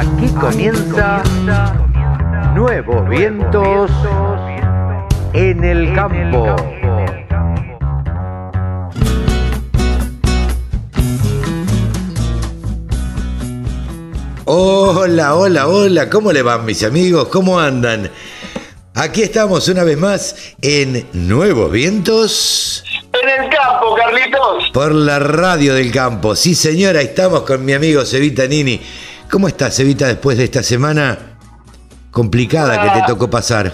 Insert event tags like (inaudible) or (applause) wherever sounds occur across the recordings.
Aquí comienza Nuevos Vientos en el Campo. Hola, hola, hola, ¿cómo le van mis amigos? ¿Cómo andan? Aquí estamos una vez más en Nuevos Vientos. En el campo, Carlitos. Por la radio del campo. Sí, señora, estamos con mi amigo Cevita Nini. ¿Cómo estás, Cevita, después de esta semana complicada que te tocó pasar?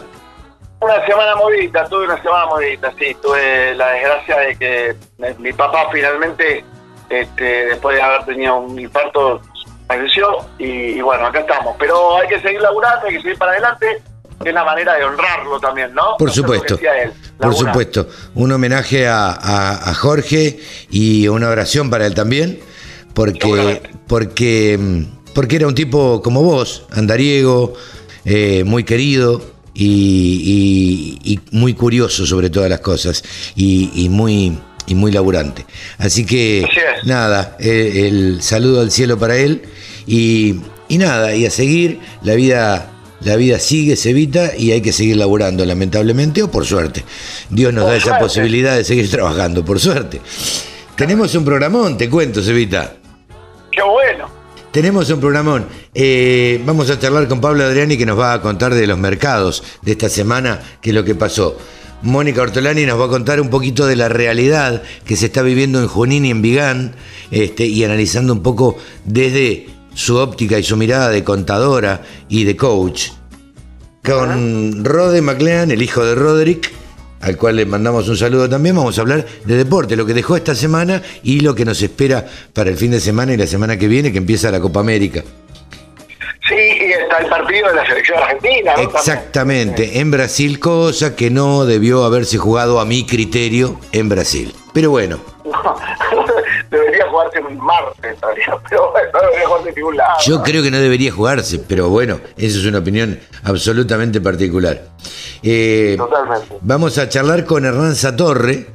Una semana movida, tuve una semana movida, sí. Tuve la desgracia de que mi papá finalmente, este, después de haber tenido un infarto, falleció y, bueno, acá estamos. Pero hay que seguir laburando, hay que seguir para adelante, que es la manera de honrarlo también, ¿no? Por supuesto, por supuesto. Un homenaje a, Jorge y una oración para él también, porque, porque, porque era un tipo como vos, andariego, eh, muy querido, y, muy curioso sobre todas las cosas y, muy y muy laburante. Así que nada, eh, el, saludo al cielo para él y, nada, y a seguir, la vida, la vida sigue, se evita y hay que seguir laburando, lamentablemente o por suerte. Dios nos da esa posibilidad de seguir trabajando, por suerte. Tenemos un programón, te cuento, Sevita. Qué bueno. Tenemos un programón. Eh, vamos a charlar con Pablo Adriani que nos va a contar de los mercados de esta semana, qué es lo que pasó. Mónica Ortolani nos va a contar un poquito de la realidad que se está viviendo en Junín y en Vigán, este, y analizando un poco desde su óptica y su mirada de contadora y de coach. Con Rode McLean, el hijo de Roderick, al cual le mandamos un saludo también, vamos a hablar de deporte, lo que dejó esta semana y lo que nos espera para el fin de semana y la semana que viene, que empieza la Copa América. Sí, y está el partido de la selección argentina. Exactamente, en Brasil, cosa que no debió haberse jugado a mi criterio en Brasil. Pero bueno. (laughs) debería jugarse en martes, (laughs) pero no debería jugarse en ningún lado. Yo creo que no debería jugarse, pero bueno, esa es una opinión absolutamente particular. Eh, Totalmente. Vamos a charlar con Hernán Satorre.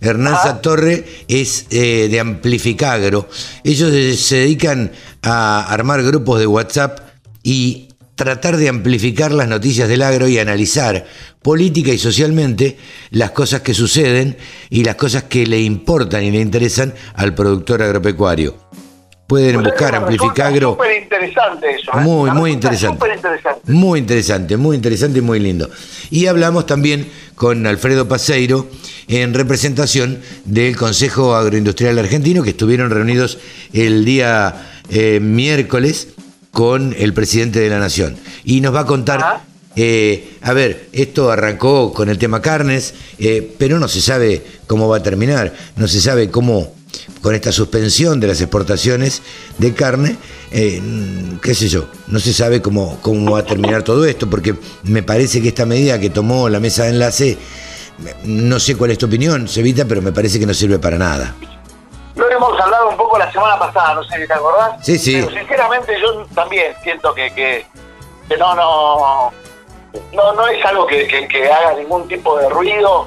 Hernán ah. Satorre es eh, de Amplificagro. Ellos se dedican a armar grupos de WhatsApp y tratar de amplificar las noticias del agro y analizar política y socialmente las cosas que suceden y las cosas que le importan y le interesan al productor agropecuario. Pueden buscar Amplificagro. Súper interesante eso. ¿eh? Muy, muy interesante. interesante. Muy interesante, muy interesante y muy lindo. Y hablamos también con Alfredo Paseiro en representación del Consejo Agroindustrial Argentino, que estuvieron reunidos el día eh, miércoles con el presidente de la Nación. Y nos va a contar, eh, a ver, esto arrancó con el tema carnes, eh, pero no se sabe cómo va a terminar, no se sabe cómo, con esta suspensión de las exportaciones de carne, eh, qué sé yo, no se sabe cómo, cómo va a terminar todo esto, porque me parece que esta medida que tomó la mesa de enlace, no sé cuál es tu opinión, Sevita, pero me parece que no sirve para nada. Lo hemos hablado un poco la semana pasada, no sé si te acordás. Sí, sí. Pero sinceramente yo también siento que, que, no, no, no, no es algo que, que, haga ningún tipo de ruido.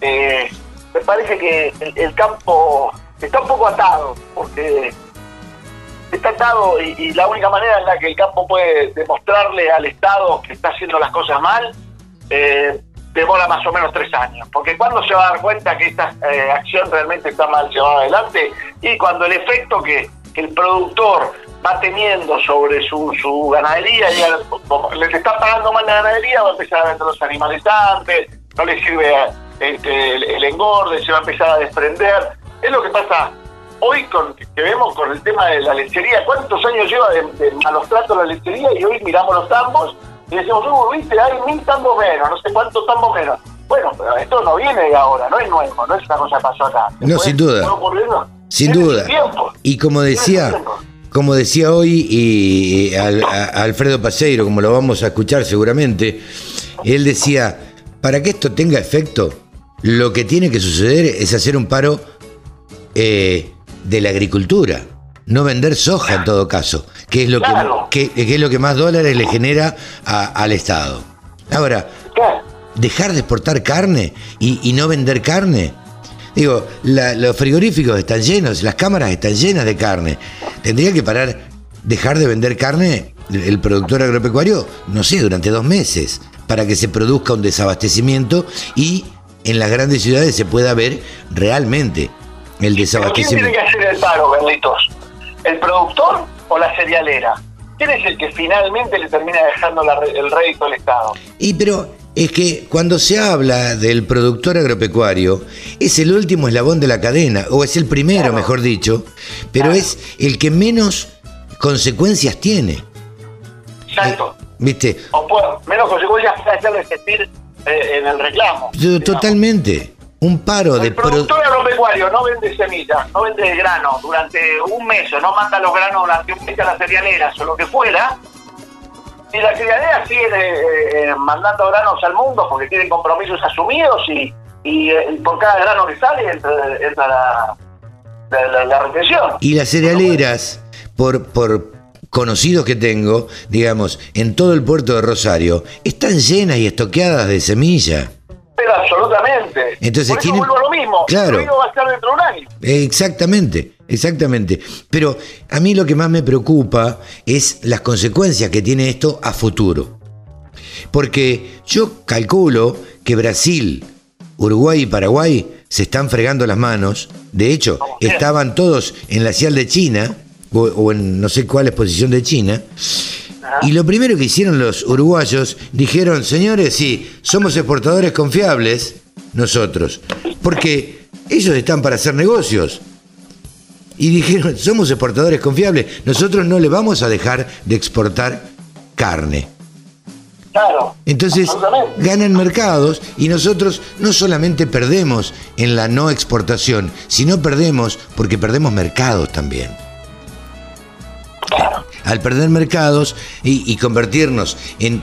Eh, me parece que el, campo está un poco atado, porque está atado y, la única manera en la que el campo puede demostrarle al Estado que está haciendo las cosas mal eh, demora más o menos tres años. Porque cuando se va a dar cuenta que esta eh, acción realmente está mal llevada adelante y cuando el efecto que, el productor va teniendo sobre su, su ganadería, y le está pagando mal la ganadería, va a empezar a vender los animales antes, no le sirve este, el, engorde, se va a empezar a desprender. Es lo que pasa hoy con que vemos con el tema de la lechería. ¿Cuántos años lleva de, de malos tratos la lechería? Y hoy miramos los tambos y decimos, uh, viste, hay mil tambos menos, no sé cuántos tambos menos. Bueno, pero esto no viene de ahora, no es nuevo, no es una cosa que pasó acá. no, sin duda. Sin duda. Y como decía, como decía hoy y, Alfredo Paseiro, como lo vamos a escuchar seguramente, él decía, para que esto tenga efecto, lo que tiene que suceder es hacer un paro eh, de la agricultura no vender soja en todo caso, que es lo, que, es lo que más dólares le genera al Estado. Ahora, dejar de exportar carne y, no vender carne. Digo, los frigoríficos están llenos, las cámaras están llenas de carne. Tendría que parar, dejar de vender carne el productor agropecuario, no sé, durante dos meses, para que se produzca un desabastecimiento y en las grandes ciudades se pueda ver realmente el desabastecimiento. ¿Quién tiene que hacer el paro, Carlitos? ¿El productor o la cerealera? ¿Quién es el que finalmente le termina dejando el rédito al Estado? Y pero es que cuando se habla del productor agropecuario, es el último eslabón de la cadena, o es el primero, mejor dicho, pero es el que menos consecuencias tiene. Exacto. Eh, ¿Viste? O menos consecuencias para hacerle sentir eh, en el reclamo. Totalmente. Un paro de... El productor agropecuario no vende semillas, no vende grano durante un mes, o no manda los granos durante un mes a las cerealeras o lo que fuera, y la cerealera sigue eh, mandando granos al mundo porque tienen compromisos asumidos y, y, por cada grano que sale entra, la, la, la. Y las cerealeras, por, por conocidos que tengo, digamos, en todo el puerto de Rosario, están llenas y estoqueadas de semilla. Pero absolutamente. Entonces, Por eso vuelvo a lo mismo. Claro. El va a estar dentro de un año. Exactamente, exactamente. Pero a mí lo que más me preocupa es las consecuencias que tiene esto a futuro. Porque yo calculo que Brasil, Uruguay y Paraguay se están fregando las manos. De hecho, estaban todos en la cial de China o, en no sé cuál exposición de China. Y lo primero que hicieron los uruguayos, dijeron, señores, sí, somos exportadores confiables, nosotros, porque ellos están para hacer negocios. Y dijeron, somos exportadores confiables, nosotros no le vamos a dejar de exportar carne. Claro, Entonces ganan mercados y nosotros no solamente perdemos en la no exportación, sino perdemos porque perdemos mercados también. Al perder mercados y, convertirnos en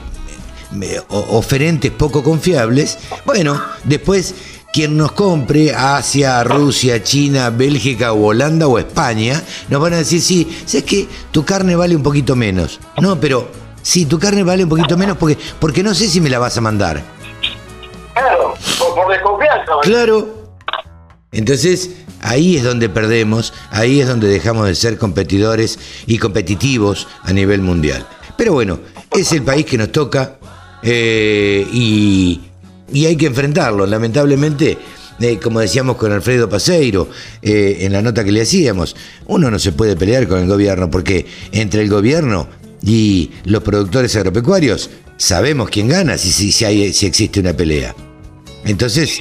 oferentes poco confiables, bueno, después quien nos compre, Asia, Rusia, China, Bélgica o Holanda o España, nos van a decir, sí, es que tu carne vale un poquito menos. No, pero sí, tu carne vale un poquito menos porque, porque no sé si me la vas a mandar. Claro, por desconfianza. Claro. Entonces, Ahí es donde perdemos, ahí es donde dejamos de ser competidores y competitivos a nivel mundial. Pero bueno, es el país que nos toca eh, y, hay que enfrentarlo. Lamentablemente, eh, como decíamos con Alfredo Paseiro eh, en la nota que le hacíamos, uno no se puede pelear con el gobierno porque entre el gobierno y los productores agropecuarios sabemos quién gana si, si, si, si existe una pelea. Entonces,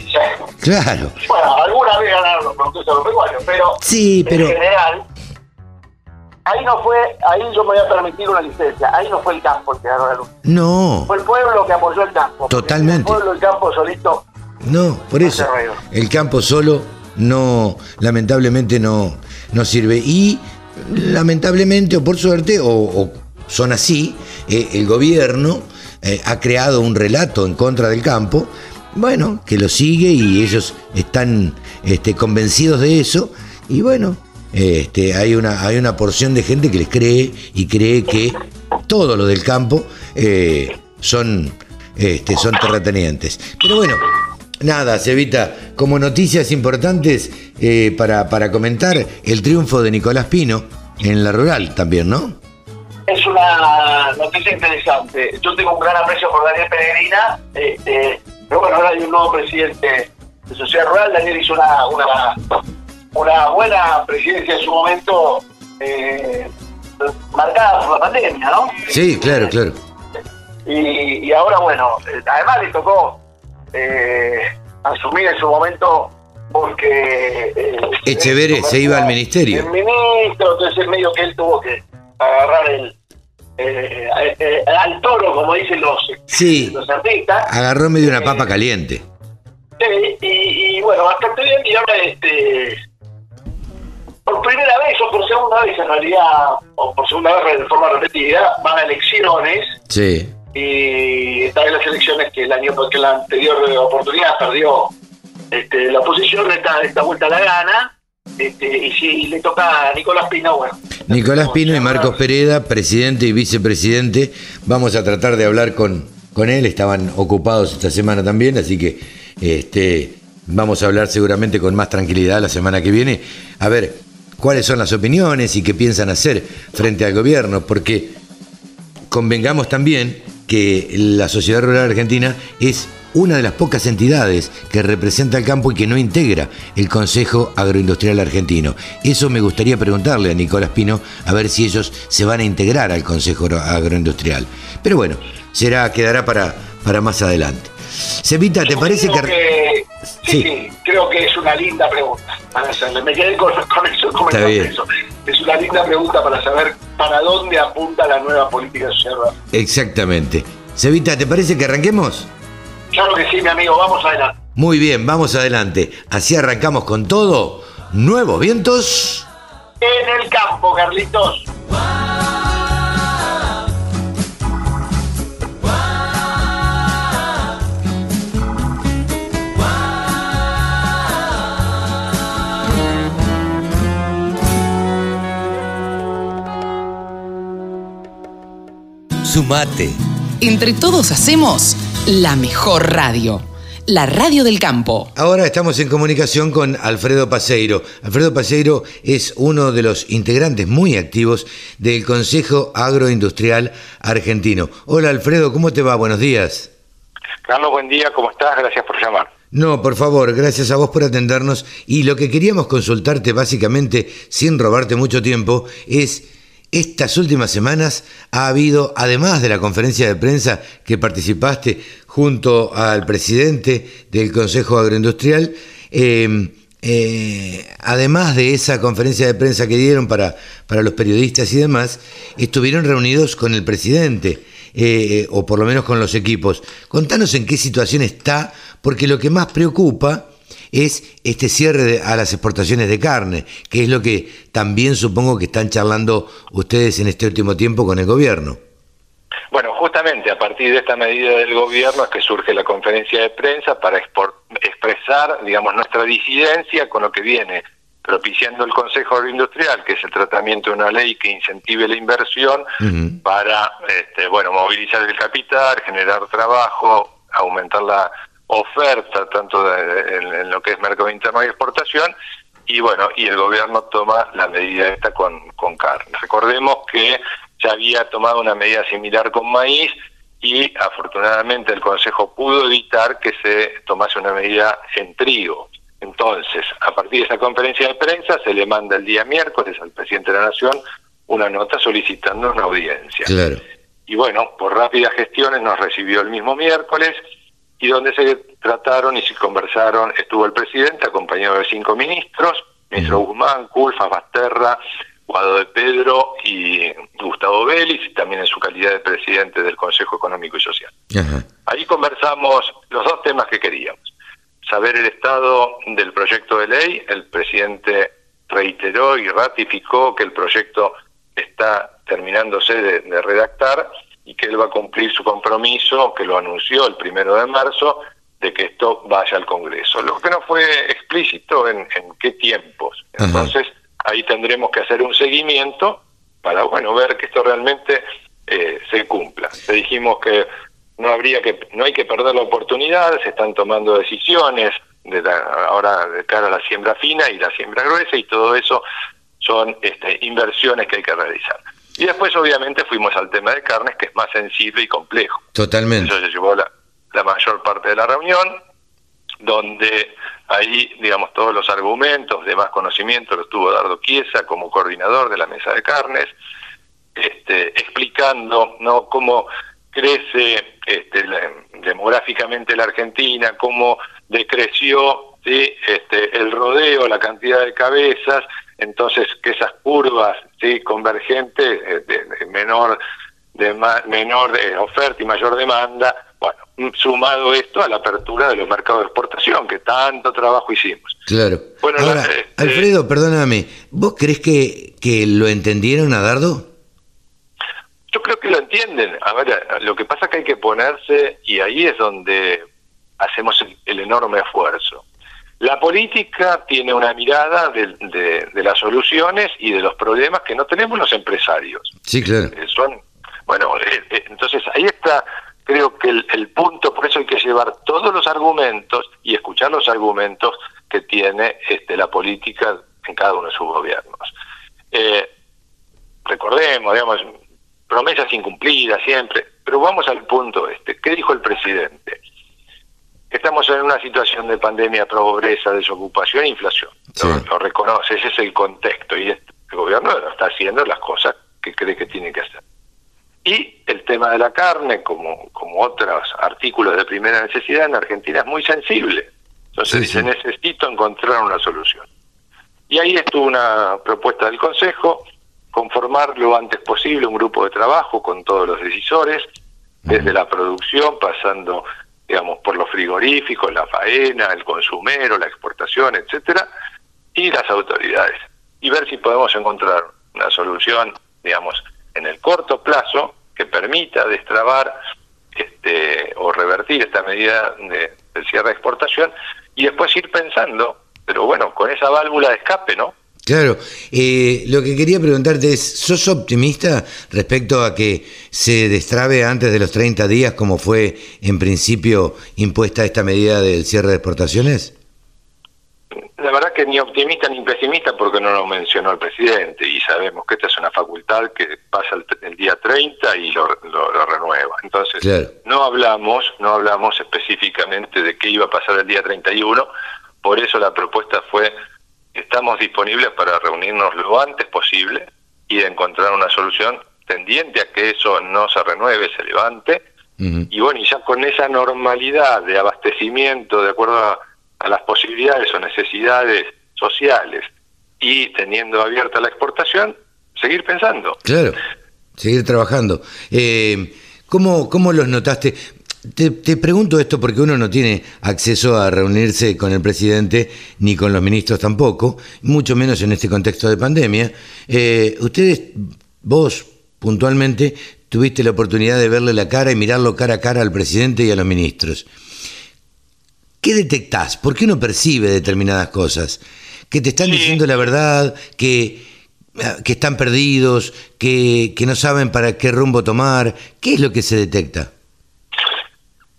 claro. Bueno, alguna vez ganaron los productores agropecuarios, pero, sí, pero en general, ahí no fue, ahí yo me voy a permitir una licencia, ahí no fue el campo el que ganó la luz. No. Fue el pueblo que apoyó el campo. Totalmente. El pueblo, el campo solito. No, por eso. El campo solo no, lamentablemente no, no sirve. Y lamentablemente, o por suerte, o, son así, eh, el gobierno eh, ha creado un relato en contra del campo bueno, que lo sigue y ellos están este, convencidos de eso. Y bueno, este, hay, una, hay una porción de gente que les cree y cree que todo lo del campo eh, son, este, son terratenientes. Pero bueno, nada, Cevita, como noticias importantes eh, para, para comentar el triunfo de Nicolás Pino en la rural también, ¿no? Es una noticia interesante. Yo tengo un gran aprecio por Daniel Peregrina. Este, pero bueno, ahora hay un nuevo presidente de Sociedad Rural. Daniel hizo una, una, una buena presidencia en su momento, eh, marcada por la pandemia, ¿no? Sí, claro, claro. Y, y ahora, bueno, además le tocó eh, asumir en su momento porque... Eh, Echeverre se iba al ministerio. El ministro, entonces el medio que él tuvo que agarrar el, eh, eh, al toro, como dicen los, los artistas. Agarró medio una papa eh, caliente. y, bueno, bastante bien. Y ahora, este, por primera vez o por segunda vez, en realidad, o por segunda vez de forma repetida, van a elecciones. Sí. Y esta vez las elecciones que el año que la anterior oportunidad perdió este, la oposición, esta, esta vuelta la gana. Este, y si le toca a Nicolás Pino, bueno. Nicolás Pino y Marcos Pereda, presidente y vicepresidente. Vamos a tratar de hablar con, con él. Estaban ocupados esta semana también, así que este, vamos a hablar seguramente con más tranquilidad la semana que viene. A ver cuáles son las opiniones y qué piensan hacer frente al gobierno, porque convengamos también que la Sociedad Rural Argentina es una de las pocas entidades que representa el campo y que no integra el Consejo Agroindustrial Argentino. Eso me gustaría preguntarle a Nicolás Pino a ver si ellos se van a integrar al Consejo Agroindustrial. Pero bueno, será, quedará para, para más adelante. Cevita, ¿te parece que... Sí, sí, creo que es una linda pregunta para hacerle. Me quedé con, (laughs) eso, con eso. Es una linda pregunta para saber para dónde apunta la nueva política social. Exactamente. Cevita, ¿te parece que arranquemos? Claro que sí, mi amigo, vamos adelante. Muy bien, vamos adelante. Así arrancamos con todo. Nuevos vientos. En el campo, Carlitos. Sumate. Entre todos hacemos la mejor radio. La radio del campo. Ahora estamos en comunicación con Alfredo Paseiro. Alfredo Paseiro es uno de los integrantes muy activos del Consejo Agroindustrial Argentino. Hola Alfredo, ¿cómo te va? Buenos días. Carlos, buen día, ¿cómo estás? Gracias por llamar. No, por favor, gracias a vos por atendernos. Y lo que queríamos consultarte básicamente, sin robarte mucho tiempo, es estas últimas semanas ha habido, además de la conferencia de prensa que participaste junto al presidente del Consejo Agroindustrial, em, eh, además de esa conferencia de prensa que dieron para, para los periodistas y demás, estuvieron reunidos con el presidente, eh, o por lo menos con los equipos. Contanos en qué situación está, porque lo que más preocupa es este cierre a las exportaciones de carne, que es lo que también supongo que están charlando ustedes en este último tiempo con el gobierno. Bueno, justamente a partir de esta medida del gobierno es que surge la conferencia de prensa para expresar, digamos, nuestra disidencia con lo que viene propiciando el Consejo Agroindustrial, que es el tratamiento de una ley que incentive la inversión para, este, bueno, movilizar el capital, generar trabajo, aumentar la oferta tanto en, lo que es mercado interno y exportación y bueno y el gobierno toma la medida esta con, con carne. Recordemos que ya había tomado una medida similar con maíz y afortunadamente el consejo pudo evitar que se tomase una medida en trigo. Entonces a partir de esa conferencia de prensa se le manda el día miércoles al presidente de la nación una nota solicitando una audiencia. Y bueno por rápidas gestiones nos recibió el mismo miércoles y donde se trataron y se conversaron, estuvo el presidente acompañado de cinco ministros, ministro Guzmán, Culfa, Basterra, Guado de Pedro y Gustavo Vélez, y también en su calidad de presidente del Consejo Económico y Social. Ahí conversamos los dos temas que queríamos. Saber el estado del proyecto de ley, el presidente reiteró y ratificó que el proyecto está terminándose de redactar y que él va a cumplir su compromiso, que lo anunció el primero de marzo, de que esto vaya al Congreso. Lo que no fue explícito en, qué tiempos. Entonces, ahí tendremos que hacer un seguimiento para, bueno, ver que esto realmente eh, se cumpla. Le dijimos que no habría que, no hay que perder la oportunidad, se están tomando decisiones de ahora de cara a la siembra fina y la siembra gruesa y todo eso son este, inversiones que hay que realizar. Y después, obviamente, fuimos al tema de carnes, que es más sensible y complejo. Totalmente. Eso se llevó la, mayor parte de la reunión, donde ahí, digamos, todos los argumentos de más conocimiento los tuvo Dardo Chiesa como coordinador de la mesa de carnes, este, explicando ¿no? cómo crece este, demográficamente la Argentina, cómo decreció este, el rodeo, la cantidad de cabezas, entonces que esas curvas sí convergentes eh, de, menor de menor de oferta y mayor demanda bueno sumado esto a la apertura de los mercados de exportación que tanto trabajo hicimos. Claro. Bueno este, Alfredo perdóname vos crees que que lo entendieron a Dardo yo creo que lo entienden. A ver lo que pasa es que hay que ponerse y ahí es donde hacemos el enorme esfuerzo la política tiene una mirada de, las soluciones y de los problemas que no tenemos los empresarios. Sí, claro. Eh, son, bueno, eh, eh, entonces ahí está, creo que el, punto, por eso hay que llevar todos los argumentos y escuchar los argumentos que tiene este, la política en cada uno de sus gobiernos. recordemos, digamos, promesas incumplidas siempre, pero vamos al punto este. ¿Qué dijo el presidente? Estamos en una situación de pandemia, pobreza, desocupación e inflación. Lo, reconoce, ese es el contexto y este, el gobierno está haciendo las cosas que cree que tiene que hacer. Y el tema de la carne, como, como otros artículos de primera necesidad en Argentina, es muy sensible. Entonces dice, necesito encontrar una solución. Y ahí estuvo una propuesta del Consejo, conformar lo antes posible un grupo de trabajo con todos los decisores, desde la producción, pasando, digamos, por los frigoríficos, la faena, el consumero, la exportación, etcétera, y las autoridades. Y ver si podemos encontrar una solución, digamos, en el corto plazo que permita destrabar este, o revertir esta medida de, del cierre de exportación y después ir pensando, pero bueno, con esa válvula de escape, ¿no? Claro, eh, lo que quería preguntarte es, ¿sos optimista respecto a que se destrabe antes de los 30 días como fue en principio impuesta esta medida del cierre de exportaciones? La verdad que ni optimista ni pesimista porque no lo mencionó el presidente y sabemos que esta es una facultad que pasa el, día 30 y lo, renueva. Entonces, no hablamos, no hablamos específicamente de qué iba a pasar el día 31, por eso la propuesta fue estamos disponibles para reunirnos lo antes posible y encontrar una solución tendiente a que eso no se renueve, se levante. Y bueno, y ya con esa normalidad de abastecimiento de acuerdo a, las posibilidades o necesidades sociales y teniendo abierta la exportación, seguir pensando. Claro, seguir trabajando. Eh, ¿cómo, ¿Cómo los notaste? Te, pregunto esto porque uno no tiene acceso a reunirse con el presidente ni con los ministros tampoco, mucho menos en este contexto de pandemia. Eh, ustedes, vos puntualmente, tuviste la oportunidad de verle la cara y mirarlo cara a cara al presidente y a los ministros. ¿Qué detectás? ¿Por qué uno percibe determinadas cosas? ¿Que te están diciendo la verdad? ¿Que, que están perdidos? Que, ¿Que no saben para qué rumbo tomar? ¿Qué es lo que se detecta?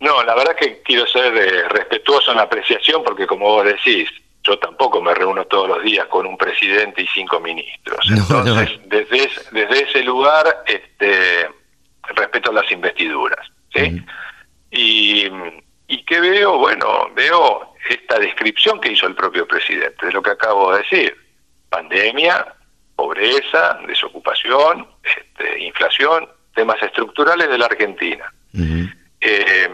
No, la verdad que quiero ser eh, respetuoso en la apreciación porque como vos decís, yo tampoco me reúno todos los días con un presidente y cinco ministros. Entonces, Desde, desde ese lugar, este, respeto las investiduras. ¿sí? y, ¿Y qué veo? Bueno, veo esta descripción que hizo el propio presidente de lo que acabo de decir. Pandemia, pobreza, desocupación, este, inflación, temas estructurales de la Argentina. Eh,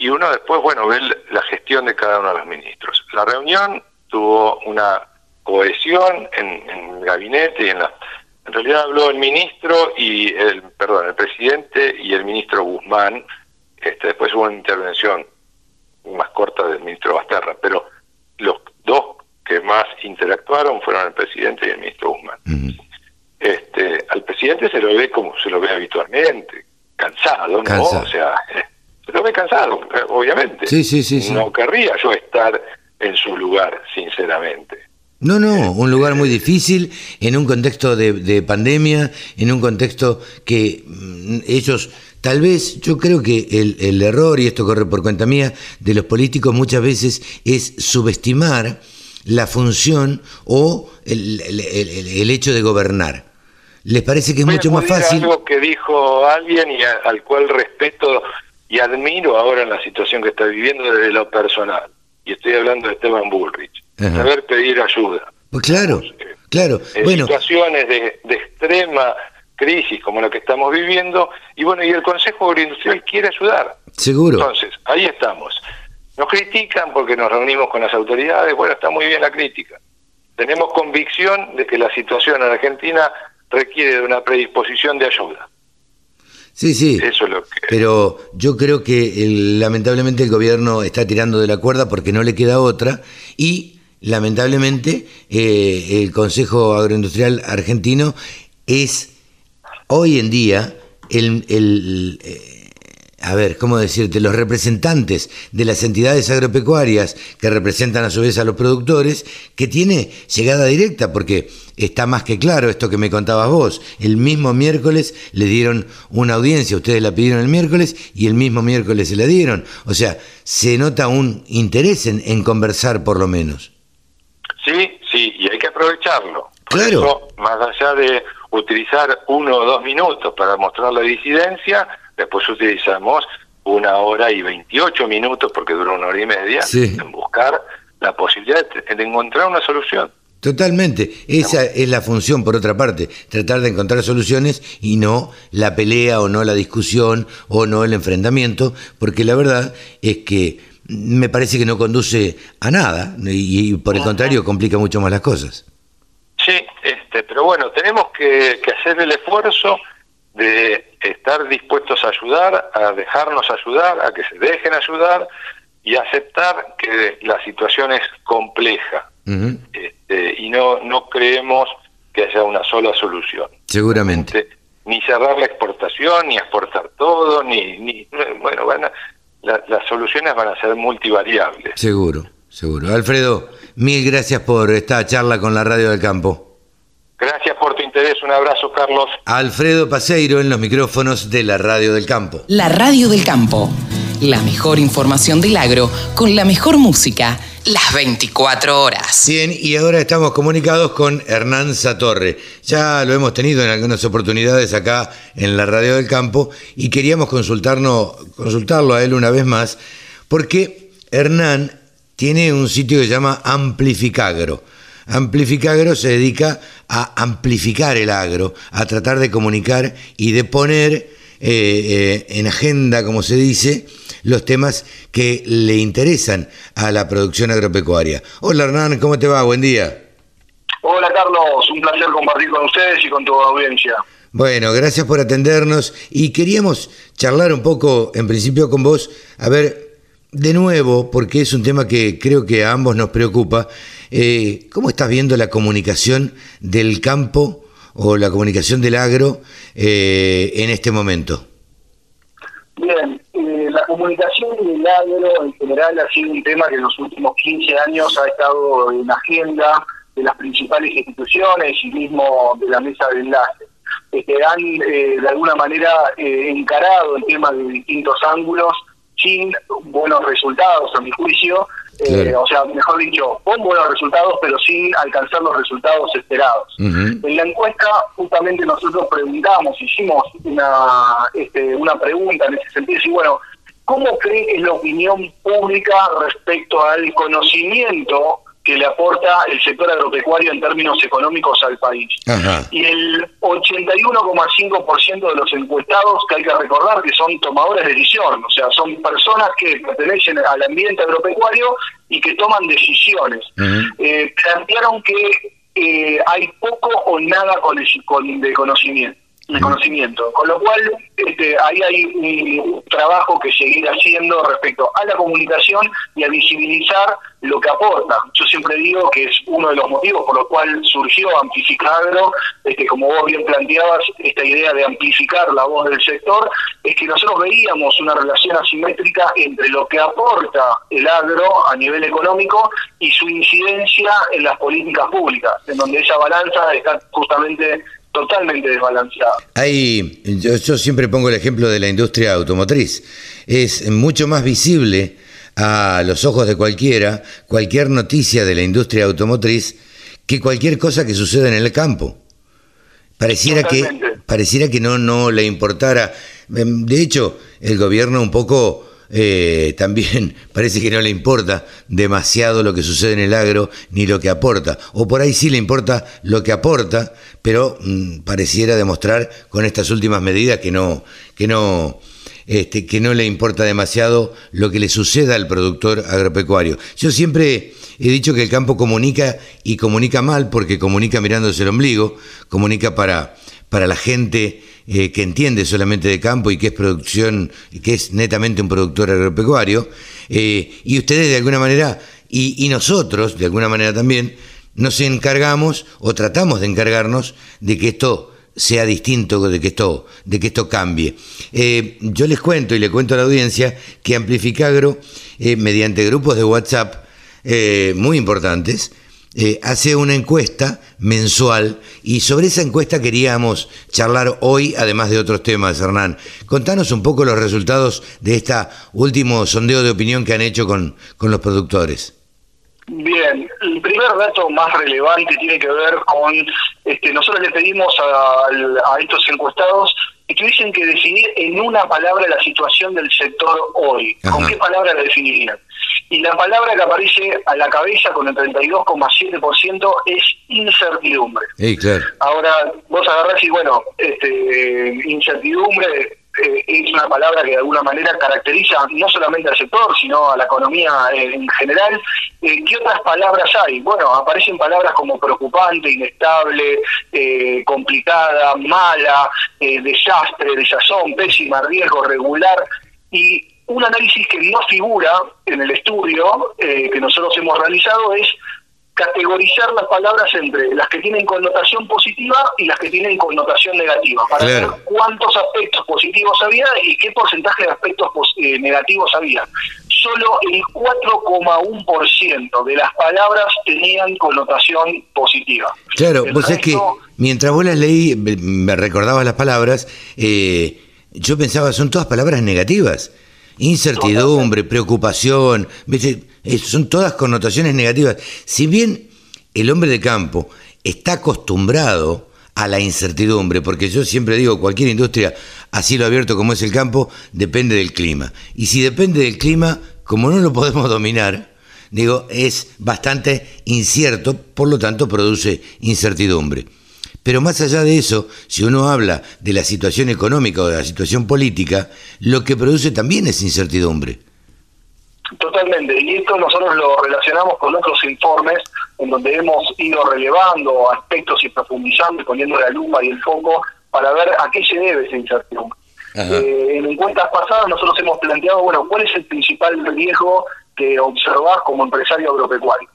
y uno después, bueno, ve la gestión de cada uno de los ministros. La reunión tuvo una cohesión en, el gabinete y en la... En realidad habló el ministro y el, perdón, el presidente y el ministro Guzmán. Este, después hubo una intervención más corta del ministro Basterra, pero los dos que más interactuaron fueron el presidente y el ministro Guzmán. este, al presidente se lo ve como se lo ve habitualmente, cansado, ¿no? O sea, lo ve cansado, obviamente. Sí, sí, sí, No querría yo estar en su lugar, sinceramente. No, no, un lugar muy difícil, en un contexto de, pandemia, en un contexto que mm, ellos, tal vez, yo creo que el, el, error, y esto corre por cuenta mía, de los políticos muchas veces es subestimar la función o el, el, hecho de gobernar. Les parece que es mucho más fácil. algo que dijo alguien y al cual respeto y admiro ahora en la situación que está viviendo desde lo personal. Y estoy hablando de Esteban Bullrich. Saber pedir ayuda. Pues claro, eh, claro. En situaciones de, extrema crisis como la que estamos viviendo, y bueno, y el Consejo Agroindustrial quiere ayudar. Seguro. Entonces, ahí estamos. Nos critican porque nos reunimos con las autoridades, bueno, está muy bien la crítica. Tenemos convicción de que la situación en Argentina requiere de una predisposición de ayuda. Sí, sí. Pero yo creo que lamentablemente el gobierno está tirando de la cuerda porque no le queda otra y lamentablemente eh, el Consejo Agroindustrial Argentino es hoy en día el, el eh, a ver, ¿cómo decirte? Los representantes de las entidades agropecuarias que representan a su vez a los productores, que tiene llegada directa, porque está más que claro esto que me contabas vos. El mismo miércoles le dieron una audiencia, ustedes la pidieron el miércoles y el mismo miércoles se la dieron. O sea, se nota un interés en, conversar por lo menos. Sí, sí, y hay que aprovecharlo. claro. más allá de utilizar uno o dos minutos para mostrar la disidencia, después utilizamos una hora y 28 minutos, porque dura una hora y media, en buscar la posibilidad de encontrar una solución. Totalmente. Esa es la función, por otra parte, tratar de encontrar soluciones y no la pelea o no la discusión o no el enfrentamiento, porque la verdad es que me parece que no conduce a nada y, por el contrario complica mucho más las cosas. Sí, este, pero bueno, tenemos que, que hacer el esfuerzo de estar dispuestos a ayudar, a dejarnos ayudar, a que se dejen ayudar y aceptar que la situación es compleja este, y no, no creemos que haya una sola solución. Seguramente. ni cerrar la exportación, ni exportar todo, ni, ni bueno, van las soluciones van a ser multivariables. Seguro, seguro. Alfredo, mil gracias por esta charla con la Radio del Campo. Gracias por tu interés, un abrazo Carlos. Alfredo Paseiro en los micrófonos de la Radio del Campo. La Radio del Campo, la mejor información del agro con la mejor música las 24 horas. Bien, y ahora estamos comunicados con Hernán Satorre. Ya lo hemos tenido en algunas oportunidades acá en la Radio del Campo y queríamos consultarnos, consultarlo a él una vez más, porque Hernán tiene un sitio que se llama Amplificagro. Amplificagro se dedica a amplificar el agro, a tratar de comunicar y de poner eh, eh, en agenda, como se dice, los temas que le interesan a la producción agropecuaria. Hola Hernán, ¿cómo te va? Buen día. Hola Carlos, un placer compartir con ustedes y con tu audiencia. Bueno, gracias por atendernos y queríamos charlar un poco, en principio con vos, a ver, de nuevo, porque es un tema que creo que a ambos nos preocupa, eh, ¿cómo estás viendo la comunicación del campo o la comunicación del agro eh, en este momento? Bien, la comunicación y el agro en general ha sido un tema que en los últimos 15 años ha estado en la agenda de las principales instituciones y mismo de la mesa de enlace. que han eh, de alguna manera eh, encarado el tema de distintos ángulos sin buenos resultados, a mi juicio, eh, o sea, mejor dicho, con buenos resultados, pero sin alcanzar los resultados esperados. En la encuesta, justamente nosotros preguntamos, hicimos una, este, una pregunta en ese sentido, y bueno, ¿cómo cree que es la opinión pública respecto al conocimiento que le aporta el sector agropecuario en términos económicos al país. Y el 81,5% de los encuestados, que hay que recordar que son tomadores de decisión, o sea, son personas que pertenecen al ambiente agropecuario y que toman decisiones, eh, plantearon que eh, hay poco o nada con, con de conocimiento de conocimiento. Con lo cual, este, ahí hay un trabajo que seguir haciendo respecto a la comunicación y a visibilizar lo que aporta. Yo siempre digo que es uno de los motivos por los cuales surgió Amplificagro, este, como vos bien planteabas, esta idea de amplificar la voz del sector, es que nosotros veíamos una relación asimétrica entre lo que aporta el agro a nivel económico y su incidencia en las políticas públicas, en donde esa balanza está justamente totalmente desbalanceada. Hay, yo, yo, siempre pongo el ejemplo de la industria automotriz. Es mucho más visible a los ojos de cualquiera cualquier noticia de la industria automotriz que cualquier cosa que suceda en el campo. Pareciera que, pareciera que no, no le importara. Em, de hecho, el gobierno un poco eh, también (laughs) parece que no le importa demasiado lo que sucede en el agro ni lo que aporta. O por ahí sí le importa lo que aporta, pero mm, pareciera demostrar con estas últimas medidas que no, que no, este, que no le importa demasiado lo que le suceda al productor agropecuario. Yo siempre he dicho que el campo comunica y comunica mal porque comunica mirándose el ombligo, comunica para, para la gente eh, que entiende solamente de campo y que es producción, que es netamente un productor agropecuario, eh, y ustedes de alguna manera, y, nosotros de alguna manera también, nos encargamos o tratamos de encargarnos de que esto sea distinto, de que esto, de que esto cambie. Eh, yo les cuento y le cuento a la audiencia que Amplificagro, mediante grupos de WhatsApp muy importantes, eh, hace una encuesta mensual y sobre esa encuesta queríamos charlar hoy, además de otros temas, Hernán. Contanos un poco los resultados de este último sondeo de opinión que han hecho con, con los productores. Bien, el primer dato más relevante tiene que ver con este, nosotros le pedimos a, a estos encuestados que tuviesen que definir en una palabra la situación del sector hoy. ¿Con qué palabra la definirían? Y la palabra que aparece a la cabeza con el 32,7% es incertidumbre. Ahora, vos agarrás y, bueno, este, incertidumbre eh, es una palabra que de alguna manera caracteriza no solamente al sector, sino a la economía en general. Eh, ¿Qué otras palabras hay? Bueno, aparecen palabras como preocupante, inestable, eh, complicada, mala, desastre, desazón, pésima, riesgo, regular. Y un análisis que no figura en el estudio que nosotros hemos realizado es categorizar las palabras entre las que tienen connotación positiva y las que tienen connotación negativa, para ver cuántos aspectos positivos había y qué porcentaje de aspectos eh, negativos había. Solo el 4,1% de las palabras tenían connotación positiva. Claro, vos es que mientras vos las leí, me recordabas las palabras, eh, yo pensaba, son todas palabras negativas. Incertidumbre, preocupación, son todas connotaciones negativas. Si bien el hombre de campo está acostumbrado a la incertidumbre, porque yo siempre digo, cualquier industria a cielo abierto como es el campo, depende del clima. Y si depende del clima, como no lo podemos dominar, digo, es bastante incierto, por lo tanto produce incertidumbre. Pero más allá de eso, si uno habla de la situación económica o de la situación política, lo que produce también es incertidumbre. Totalmente, y esto nosotros lo relacionamos con otros informes en donde hemos ido relevando aspectos y profundizando y poniendo la lupa y el foco para ver a qué se debe esa incertidumbre. Eh, en encuestas pasadas nosotros hemos planteado, bueno, ¿cuál es el principal riesgo que observás como empresario agropecuario?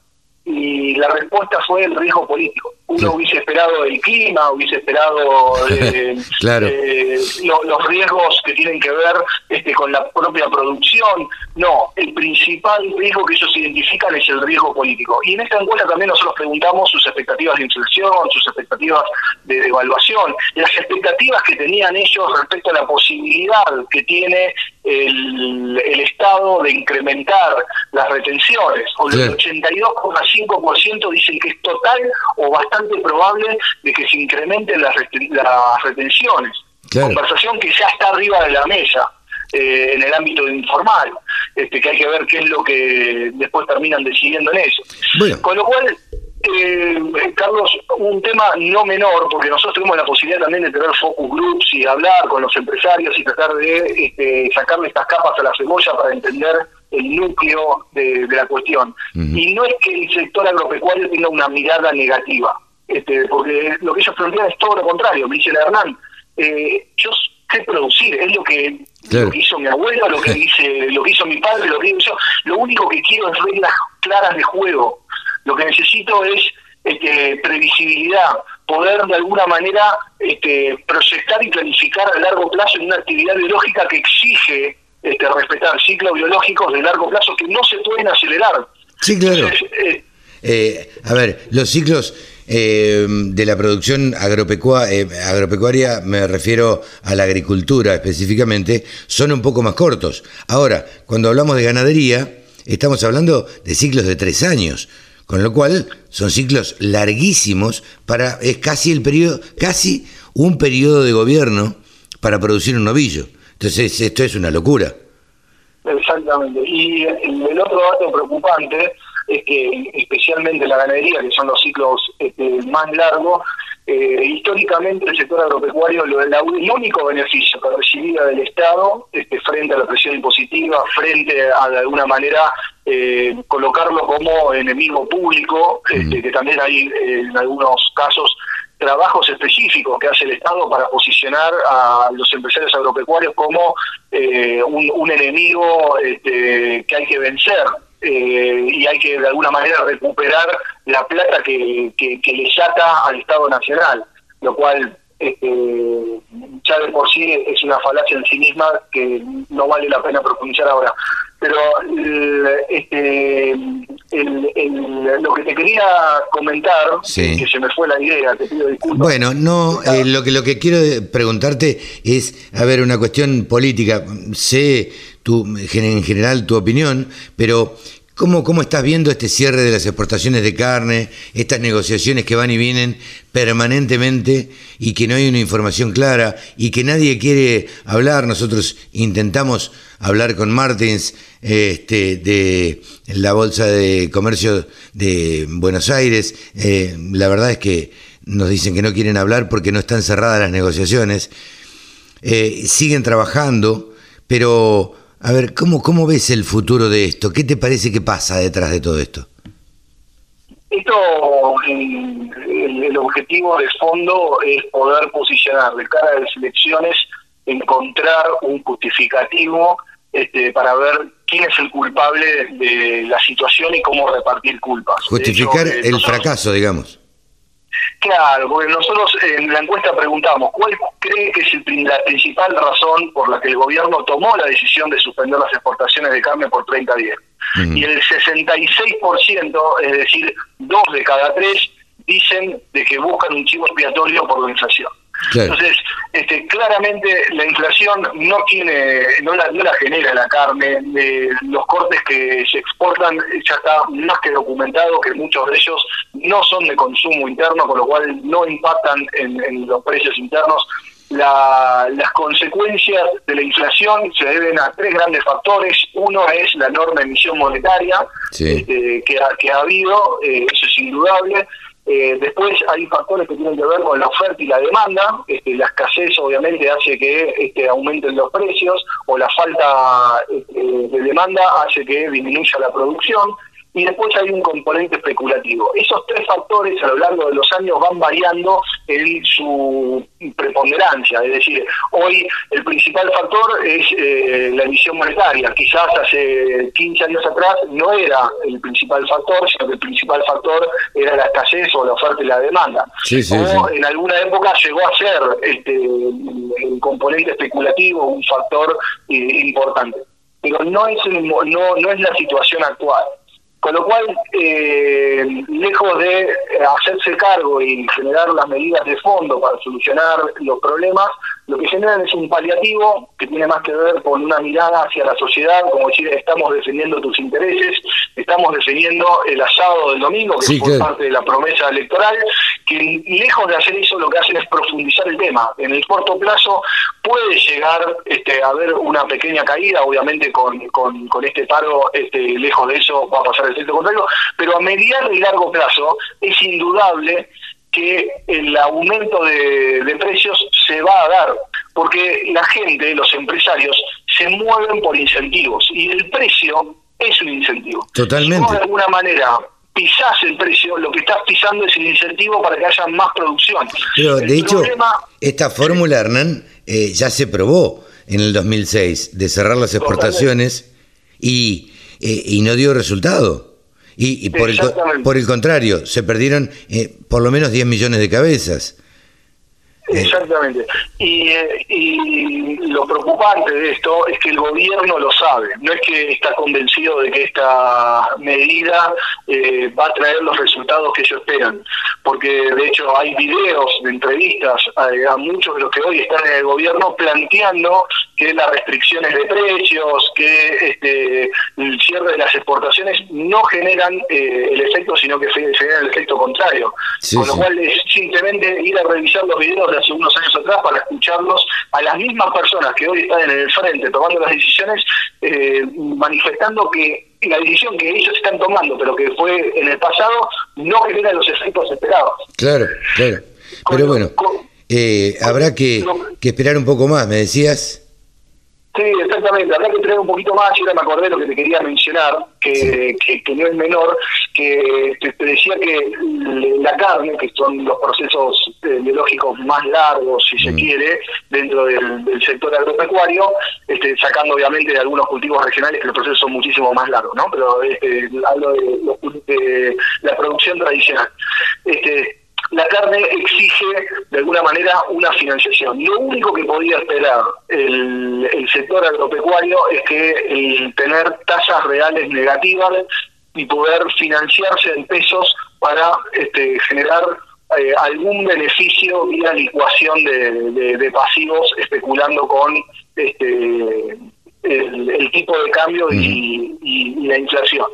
Y la respuesta fue el riesgo político uno hubiese esperado el clima, hubiese esperado (laughs) eh, eh, los riesgos que tienen que ver este, con la propia producción. No, el principal riesgo que ellos identifican es el riesgo político. Y en esta encuesta también nosotros preguntamos sus expectativas de inflación, sus expectativas de devaluación, las expectativas que tenían ellos respecto a la posibilidad que tiene el, el Estado de incrementar las retenciones. O el 82,5% dicen que es total o bastante probable de que se incrementen las, las retenciones. Conversación que ya está arriba de la mesa. Eh, en el ámbito informal, este, que hay que ver qué es lo que después terminan decidiendo en eso. Con lo cual, eh, Carlos, un tema no menor, porque nosotros tenemos la posibilidad también de tener focus groups y hablar con los empresarios y tratar de este, sacarle estas capas a la cebolla para entender el núcleo de, la cuestión. Y no es que el sector agropecuario tenga una mirada negativa este, porque lo que ellos plantean es todo lo contrario. Me dice Hernán, eh, yo sé producir, es lo que, hizo mi abuelo, lo que dice, lo que hizo mi padre, lo que hizo. Lo único que quiero es reglas claras de juego. Lo que necesito es este, previsibilidad, poder de alguna manera este, proyectar y planificar a largo plazo en una actividad biológica que exige este, respetar ciclos biológicos de largo plazo que no se pueden acelerar. Sí, claro. Eh, eh, a ver, los ciclos eh, de la producción eh, agropecuaria, me refiero a la agricultura específicamente, son un poco más cortos. Ahora, cuando hablamos de ganadería, estamos hablando de ciclos de tres años, con lo cual son ciclos larguísimos para, es casi el periodo, casi un periodo de gobierno para producir un novillo. Entonces, esto es una locura. Exactamente. Y el otro dato preocupante es que especialmente la ganadería, que son los ciclos este, más largos, eh, históricamente el sector agropecuario lo, el único beneficio que recibía del Estado este, frente a la presión impositiva, frente a de alguna manera eh, colocarlo como enemigo público, este, que también hay en algunos casos trabajos específicos que hace el Estado para posicionar a los empresarios agropecuarios como eh, un, un, enemigo este, que hay que vencer eh, y hay que de alguna manera recuperar la plata que, que, le ata al Estado Nacional, lo cual este, ya de por sí es una falacia en sí misma que no vale la pena profundizar ahora. Pero este, lo que te quería comentar, que se me fue la idea, te pido disculpas. Bueno, no, eh, lo, que, lo que quiero preguntarte es, a ver, una cuestión política. Sé tu, en general tu opinión, pero ¿Cómo, ¿Cómo estás viendo este cierre de las exportaciones de carne, estas negociaciones que van y vienen permanentemente y que no hay una información clara y que nadie quiere hablar? Nosotros intentamos hablar con Martins este, de la Bolsa de Comercio de Buenos Aires. Eh, la verdad es que nos dicen que no quieren hablar porque no están cerradas las negociaciones. Eh, siguen trabajando, pero a ver, ¿cómo, ¿cómo ves el futuro de esto? ¿Qué te parece que pasa detrás de todo esto? Esto, el, el objetivo de fondo es poder posicionar de cara a las elecciones, encontrar un justificativo este, para ver quién es el culpable de la situación y cómo repartir culpas. Justificar hecho, eh, el fracaso, digamos. Claro, porque nosotros en la encuesta preguntamos cuál cree que es el la principal razón por la que el gobierno tomó la decisión de suspender las exportaciones de carne por 30 días. Ujú. Y el 66%, es decir, dos de cada tres, dicen de que buscan un chivo expiatorio por la inflación. Claro. Entonces, este, claramente la inflación no tiene, no la, no la genera la carne, eh, los cortes que se exportan ya está más que documentado que muchos de ellos no son de consumo interno, con lo cual no impactan en, en los precios internos. La- las consecuencias de la inflación se deben a tres grandes factores. Uno es la enorme emisión monetaria Sí. este, que, ha, que ha habido, eh, eso es indudable. Eh, después hay factores que tienen que ver con la oferta y la demanda. Este, la escasez obviamente hace que este, aumenten los precios o la falta este, de demanda hace que disminuya la producción. Y después hay un componente especulativo. Esos tres factores a lo largo de los años van variando en su preponderancia. Es decir, hoy el principal factor es eh, la emisión monetaria. Quizás hace 15 años atrás no era el principal factor, sino que el principal factor era la escasez o la oferta y la demanda. Sí, sí, o sí. en alguna época llegó a ser este, el componente especulativo un factor eh, importante. Pero no es, el no, no es la situación actual. Con lo cual, eh, lejos de eh, hacerse cargo y generar las medidas de fondo para solucionar los problemas, lo que generan es un paliativo que tiene más que ver con una mirada hacia la sociedad, como decir, estamos defendiendo tus intereses, estamos defendiendo el asado del domingo, que Sí, fue claro. parte de la promesa electoral, que lejos de hacer eso lo que hacen es profundizar el tema. En el corto plazo puede llegar este, a haber una pequeña caída, obviamente con, con, con este paro, este, lejos de eso va a pasar el efecto contrario, pero a mediano y largo plazo es indudable que el aumento de, de precios se va a dar, porque la gente, los empresarios, se mueven por incentivos y el precio es un incentivo. Totalmente. Si vos de alguna manera pisás el precio, lo que estás pisando es el incentivo para que haya más producción. Pero El de hecho, problema- esta fórmula, Hernán, eh, ya se probó en el 2006 de cerrar las exportaciones y, eh, y no dio resultado. Y, y por, el, por el contrario, se perdieron eh, por lo menos 10 millones de cabezas. Exactamente. Y, eh, y lo preocupante de esto es que el gobierno lo sabe. No es que está convencido de que esta medida eh, va a traer los resultados que ellos esperan. Porque de hecho hay videos de entrevistas a, a muchos de los que hoy están en el gobierno planteando que las restricciones de precios, que este, el cierre de las exportaciones no generan eh, el efecto, sino que generan el efecto contrario. Sí, Con lo sí. cual es simplemente ir a revisar los videos de hace unos años atrás para escucharlos a las mismas personas que hoy están en el frente tomando las decisiones, eh, manifestando que la decisión que ellos están tomando, pero que fue en el pasado, no genera los efectos esperados. Claro, claro. Pero bueno, eh, habrá que, que esperar un poco más, me decías. Sí, exactamente. Habrá que tener un poquito más. Y ahora me acordé lo que te quería mencionar, que, que, que no es menor, que te, te decía que la carne, que son los procesos eh, biológicos más largos, si se Mm. quiere, dentro del, del sector agropecuario, este, sacando obviamente de algunos cultivos regionales que los procesos son muchísimo más largos, ¿no? Pero este, hablo de, cul- de la producción tradicional. Este, la carne exige de alguna manera una financiación. Lo único que podía esperar el, el sector agropecuario es que el tener tasas reales negativas y poder financiarse en pesos para este, generar eh, algún beneficio vía licuación de, de- de pasivos especulando con este, el, el tipo de cambio y, y- y la inflación.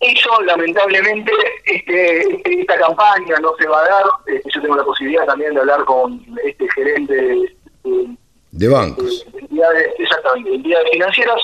Eso, lamentablemente, este, esta campaña no se va a dar. Este, yo tengo la posibilidad también de hablar con este gerente de, de bancos. De, entidades, exactamente, entidades financieras.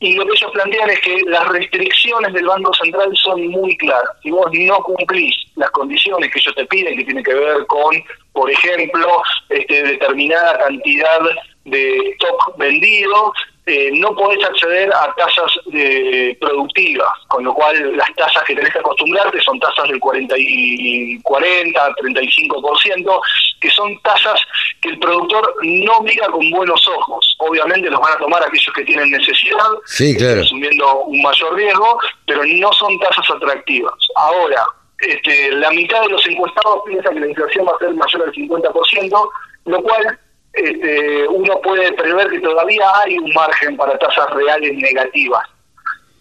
Y lo que ellos plantean es que las restricciones del Banco Central son muy claras. Si vos no cumplís las condiciones que ellos te piden, que tiene que ver con, por ejemplo, este, determinada cantidad de stock vendido, eh, no podés acceder a tasas de productivas, con lo cual las tasas que tenés que acostumbrarte son tasas del 40, y 40 35%, que son tasas que el productor no mira con buenos ojos. Obviamente los van a tomar aquellos que tienen necesidad, sí, claro. asumiendo un mayor riesgo, pero no son tasas atractivas. Ahora, este, la mitad de los encuestados piensa que la inflación va a ser mayor al 50%, lo cual este, uno puede prever que todavía hay un margen para tasas reales negativas.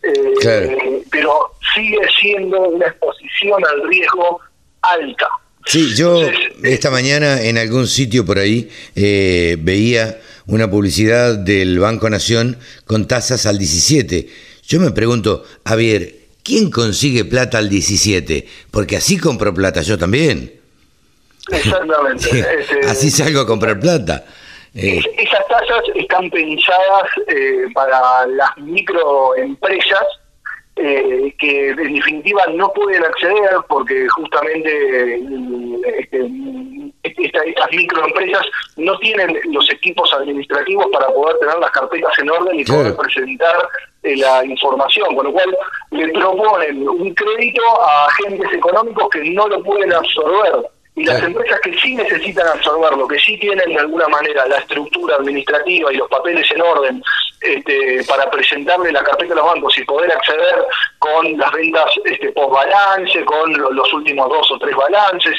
Eh, pero sigue siendo una exposición al riesgo alta. Sí, yo esta mañana en algún sitio por ahí eh, veía una publicidad del Banco Nación con tasas al 17. Yo me pregunto, Javier, ¿quién consigue plata al 17? Porque así compro plata yo también. Exactamente. Este, Así salgo a comprar plata. Eh, esas tasas están pensadas eh, para las microempresas eh, que en definitiva no pueden acceder porque justamente este, estas microempresas no tienen los equipos administrativos para poder tener las carpetas en orden y poder presentar la información, con lo cual le proponen un crédito a agentes económicos que no lo pueden absorber y las empresas que sí necesitan absorberlo, que sí tienen de alguna manera la estructura administrativa y los papeles en orden este, para presentarle la carpeta a los bancos y poder acceder con las ventas este, post balance, con los últimos dos o tres balances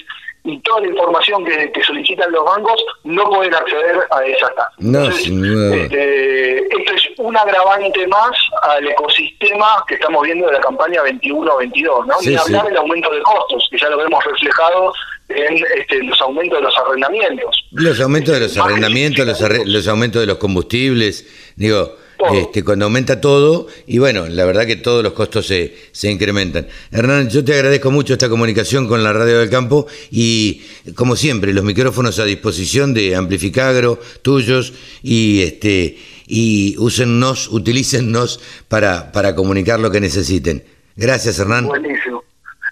y toda la información que, solicitan los bancos, no pueden acceder a esa tasas. No, este, esto es un agravante más al ecosistema que estamos viendo de la campaña 21-22, ¿no? Ni hablar del aumento de costos, que ya lo vemos reflejado en este, los aumentos de los arrendamientos. Los aumentos de los arrendamientos, los, los aumentos de los combustibles, digo, este, cuando aumenta todo, y bueno, la verdad que todos los costos se, se incrementan. Hernán, yo te agradezco mucho esta comunicación con la Radio del Campo y, como siempre, los micrófonos a disposición de Amplificagro, tuyos, y este y úsennos, utilícennos para, para comunicar lo que necesiten. Gracias, Hernán. Buenísimo.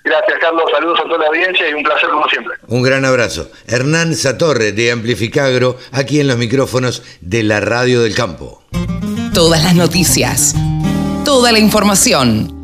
Gracias, Carlos. Saludos a toda la audiencia y un placer como siempre. Un gran abrazo. Hernán Satorre de Amplificagro, aquí en los micrófonos de la Radio del Campo. Todas las noticias, toda la información.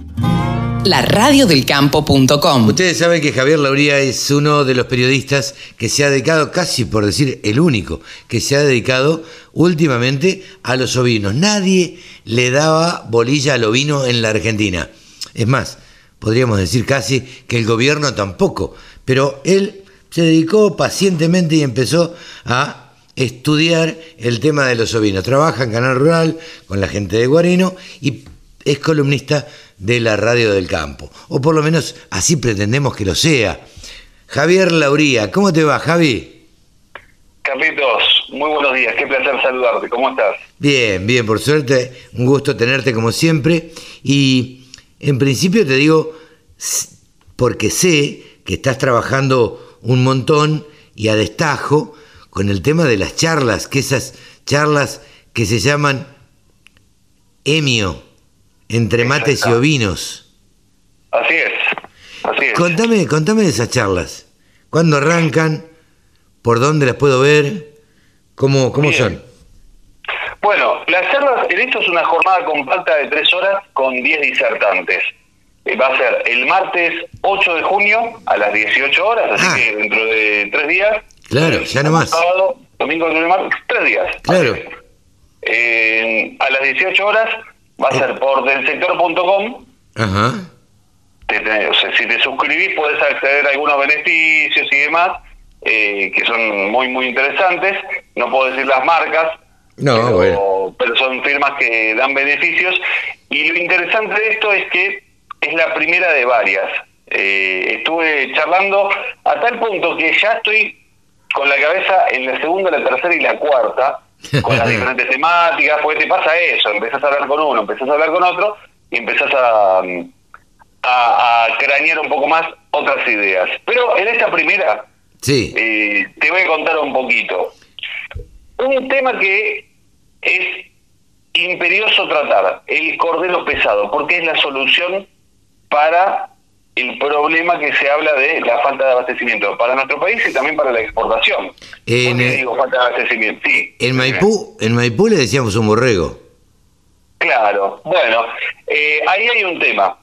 La radiodelcampo.com. Ustedes saben que Javier Lauría es uno de los periodistas que se ha dedicado, casi por decir el único, que se ha dedicado últimamente a los ovinos. Nadie le daba bolilla al ovino en la Argentina. Es más, podríamos decir casi que el gobierno tampoco, pero él se dedicó pacientemente y empezó a estudiar el tema de los ovinos. Trabaja en Canal Rural con la gente de Guarino y es columnista de la radio del campo, o por lo menos así pretendemos que lo sea. Javier Lauría, ¿cómo te va, Javi? Carlitos, muy buenos días, qué placer saludarte, ¿cómo estás? Bien, bien, por suerte, un gusto tenerte como siempre y en principio te digo, porque sé que estás trabajando un montón y a destajo con el tema de las charlas, que esas charlas que se llaman emio, entre mates y ovinos. Así es, así es. Contame, contame de esas charlas. ¿Cuándo arrancan? ¿Por dónde las puedo ver? ¿Cómo, cómo son? Bueno, las charlas, en esto es una jornada compacta de tres horas con diez disertantes. Eh, va a ser el martes 8 de junio a las 18 horas, así ah. que dentro de tres días. Claro, ya no más. Sábado, domingo, lunes, martes, tres días. Claro. a las 18 horas va a ser por delsector.com. Ajá. o sea, si te suscribís puedes acceder a algunos beneficios y demás, eh, que son muy, muy interesantes. No puedo decir las marcas, no, pero, son firmas que dan beneficios. Y lo interesante de esto es que es la primera de varias. Eh, estuve charlando a tal punto que ya estoy con la cabeza en la segunda, la tercera y la cuarta, con las (laughs) diferentes temáticas, porque te pasa eso, empezás a hablar con uno, empezás a hablar con otro y empezás a, a, a cranear un poco más otras ideas. Pero en esta primera, Sí. eh, te voy a contar un poquito. Un tema que es imperioso tratar, el cordero pesado, porque es la solución para el problema que se habla de la falta de abastecimiento para nuestro país y también para la exportación. En, ¿Por qué eh, digo falta de abastecimiento? Sí. En Maipú, en Maipú le decíamos un borrego. Claro, bueno, eh, ahí hay un tema.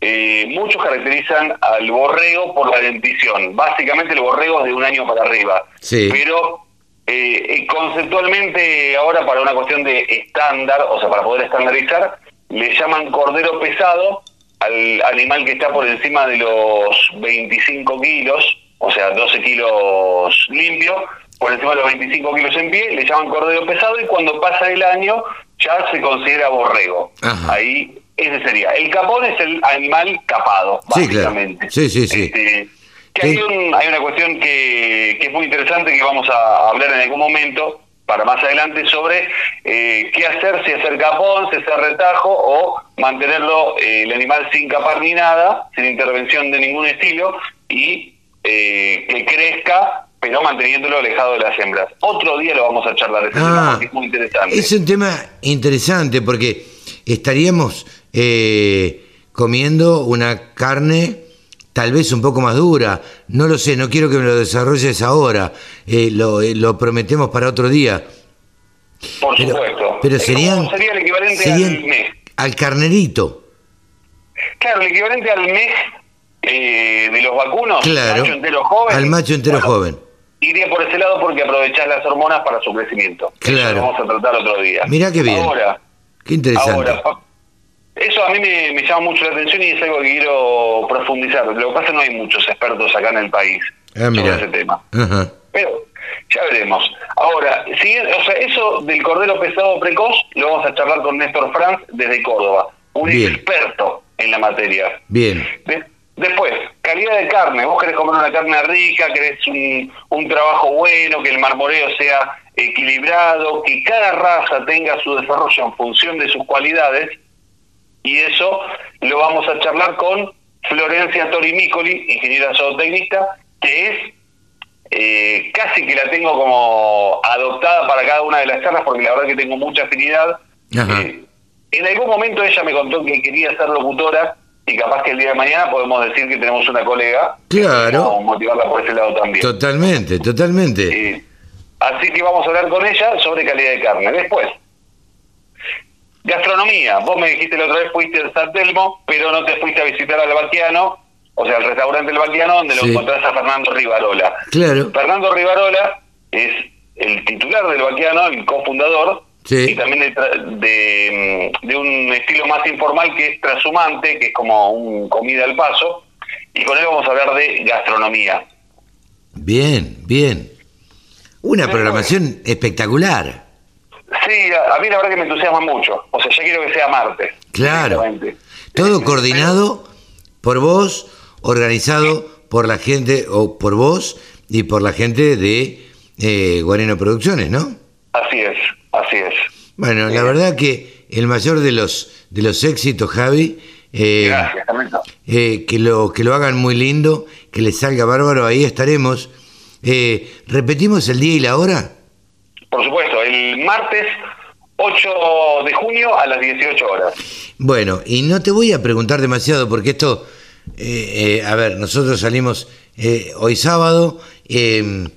Eh, muchos caracterizan al borrego por la dentición. Básicamente el borrego es de un año para arriba. Sí. Pero eh, conceptualmente ahora para una cuestión de estándar, o sea, para poder estandarizar, le llaman cordero pesado al animal que está por encima de los 25 kilos, o sea, 12 kilos limpio, por encima de los 25 kilos en pie, le llaman cordero pesado y cuando pasa el año ya se considera borrego. Ajá. Ahí ese sería. El capón es el animal capado, Sí, claro. básicamente. Sí, sí, sí. Este, que hay, un- hay una cuestión que, que es muy interesante que vamos a hablar en algún momento para más adelante sobre eh, qué hacer, si hacer capón, si hacer retajo o mantenerlo eh, el animal sin capar ni nada, sin intervención de ningún estilo y eh, que crezca pero manteniéndolo alejado de las hembras. Otro día lo vamos a charlar ese tema Ah, porque es muy interesante. es un tema interesante porque estaríamos eh, comiendo una carne tal vez un poco más dura. No lo sé, no quiero que me lo desarrolles ahora. Eh, lo, eh, lo prometemos para otro día. Por Pero, supuesto. pero serían, sería el equivalente serían al mes. al carnerito. Claro, el equivalente al mes eh, de los vacunos, Claro. macho entero joven. Al macho entero Bueno, joven. Iría por ese lado porque aprovechás las hormonas para su crecimiento. Claro. Eso lo vamos a tratar otro día. Mirá qué bien. Ahora, Qué interesante. ahora, eso a mí me, me llama mucho la atención y es algo que quiero profundizar. Lo que pasa es que no hay muchos expertos acá en el país ah, sobre ese tema. Pero ya veremos. Ahora, si, o sea, eso del cordero pesado precoz lo vamos a charlar con Néstor Franz desde Córdoba, un Bien. experto en la materia. Bien. De- después, calidad de carne. Vos querés comer una carne rica, querés un, un trabajo bueno, que el marmoreo sea equilibrado, que cada raza tenga su desarrollo en función de sus cualidades. Y eso lo vamos a charlar con Florencia Torimicoli, ingeniera zootecnista, que es eh, casi que la tengo como adoptada para cada una de las charlas, porque la verdad que tengo mucha afinidad. Eh, en algún momento ella me contó que quería ser locutora y capaz que el día de mañana podemos decir que tenemos una colega. Claro. Vamos a motivarla por ese lado también. Totalmente, totalmente. Eh, así que vamos a hablar con ella sobre calidad de carne. Después, gastronomía. Vos me dijiste la otra vez fuiste a San Telmo, pero no te fuiste a visitar al Baquiano, o sea, al restaurante El Baquiano, donde lo encontrás a Fernando Rivarola. Claro. Fernando Rivarola es el titular del Baquiano, el cofundador, Sí. y también de, tra- de, mm, de un estilo más informal que es trashumante, que es como un comida al paso, y con él vamos a hablar de gastronomía. Bien, bien. Una programación espectacular. Sí, a, a mí la verdad que me entusiasma mucho. O sea, ya quiero que sea martes. Claro. Todo coordinado por vos, organizado por la gente, o por vos y por la gente de eh, Guareno Producciones, ¿no? Así es, así es. Bueno, la verdad que el mayor de los de los éxitos, Javi, eh, Gracias, eh, que lo que lo hagan muy lindo, que les salga bárbaro, ahí estaremos. Eh, repetimos el día y la hora. Por supuesto, el martes 8 de junio a las 18 horas. Bueno, y no te voy a preguntar demasiado porque esto, eh, eh, a ver, nosotros salimos eh, hoy sábado, eh,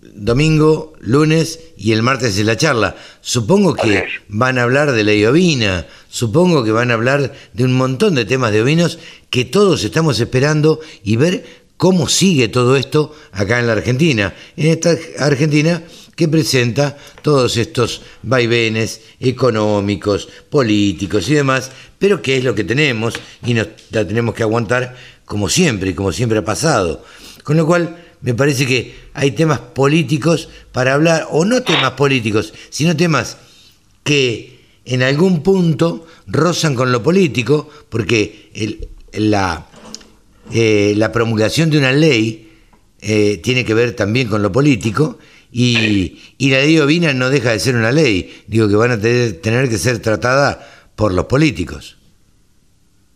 domingo, lunes y el martes es la charla. Supongo que van a hablar de ley ovina, supongo que van a hablar de un montón de temas de ovinos que todos estamos esperando y ver cómo sigue todo esto acá en la Argentina. En esta Argentina que presenta todos estos vaivenes económicos, políticos y demás, pero que es lo que tenemos y nos la tenemos que aguantar como siempre como siempre ha pasado. Con lo cual, me parece que hay temas políticos para hablar, o no temas políticos, sino temas que en algún punto rozan con lo político, porque eh, la promulgación de una ley eh, tiene que ver también con lo político, y, y la ley ovina no deja de ser una ley, digo que van a tener, tener que ser tratada por los políticos.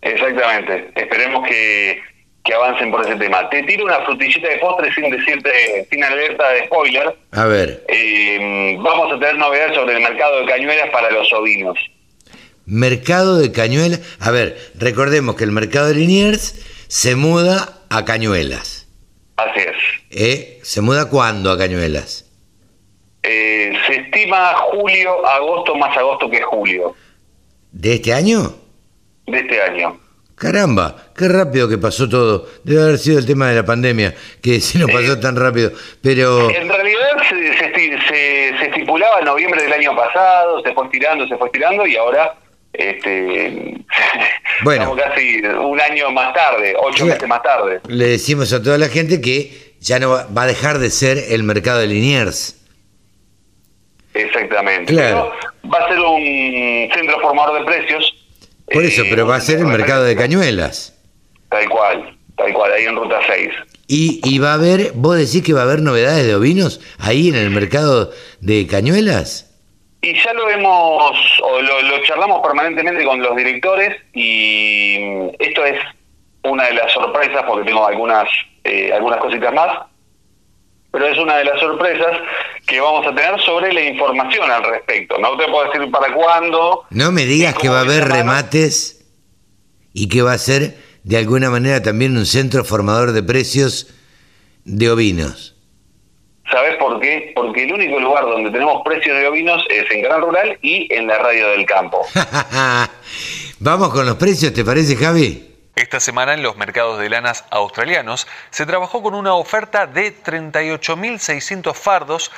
Exactamente. Esperemos que, que avancen por ese tema. Te tiro una frutillita de postre sin decirte, sin alerta de spoiler. A ver, Eh, vamos a tener novedades sobre el mercado de cañuelas para los ovinos. mercado de Cañuelas. A ver, recordemos que el mercado de Liniers se muda a Cañuelas. Así es. ¿Eh? ¿Se muda cuándo a Cañuelas? Eh, se estima julio, agosto, más agosto que julio ¿De este año? de este año. Caramba, qué rápido que pasó todo. Debe haber sido el tema de la pandemia, que (laughs) se nos pasó tan rápido. Pero, En realidad se, se se- se estipulaba en noviembre del año pasado, se fue estirando, se fue estirando y ahora este, (laughs) Bueno. estamos casi un año más tarde, ocho meses más tarde. le decimos a toda la gente que ya no va, va a dejar de ser el mercado de Liniers. Exactamente. Claro. Pero va a ser un centro formador de precios. Por eso, eh, pero va a ser el mercado de. Cañuelas. Tal cual, tal cual, ahí en Ruta 6. Y, y va a haber, vos decís que va a haber novedades de ovinos ahí en el mercado de Cañuelas. Y ya lo hemos, o lo, lo charlamos permanentemente con los directores y esto es una de las sorpresas, porque tengo algunas, eh, algunas cositas más, pero es una de las sorpresas que vamos a tener sobre la información al respecto. No te puedo decir para cuándo. No me digas que va a haber remates y que va a ser de alguna manera también un centro formador de precios de ovinos. ¿Sabes por qué? Porque el único lugar donde tenemos precios de ovinos es en Canal Rural y en la radio del campo. (laughs) Vamos con los precios, ¿te parece, Javi? Esta semana en los mercados de lanas australianos se trabajó con una oferta de 38.600 fardos,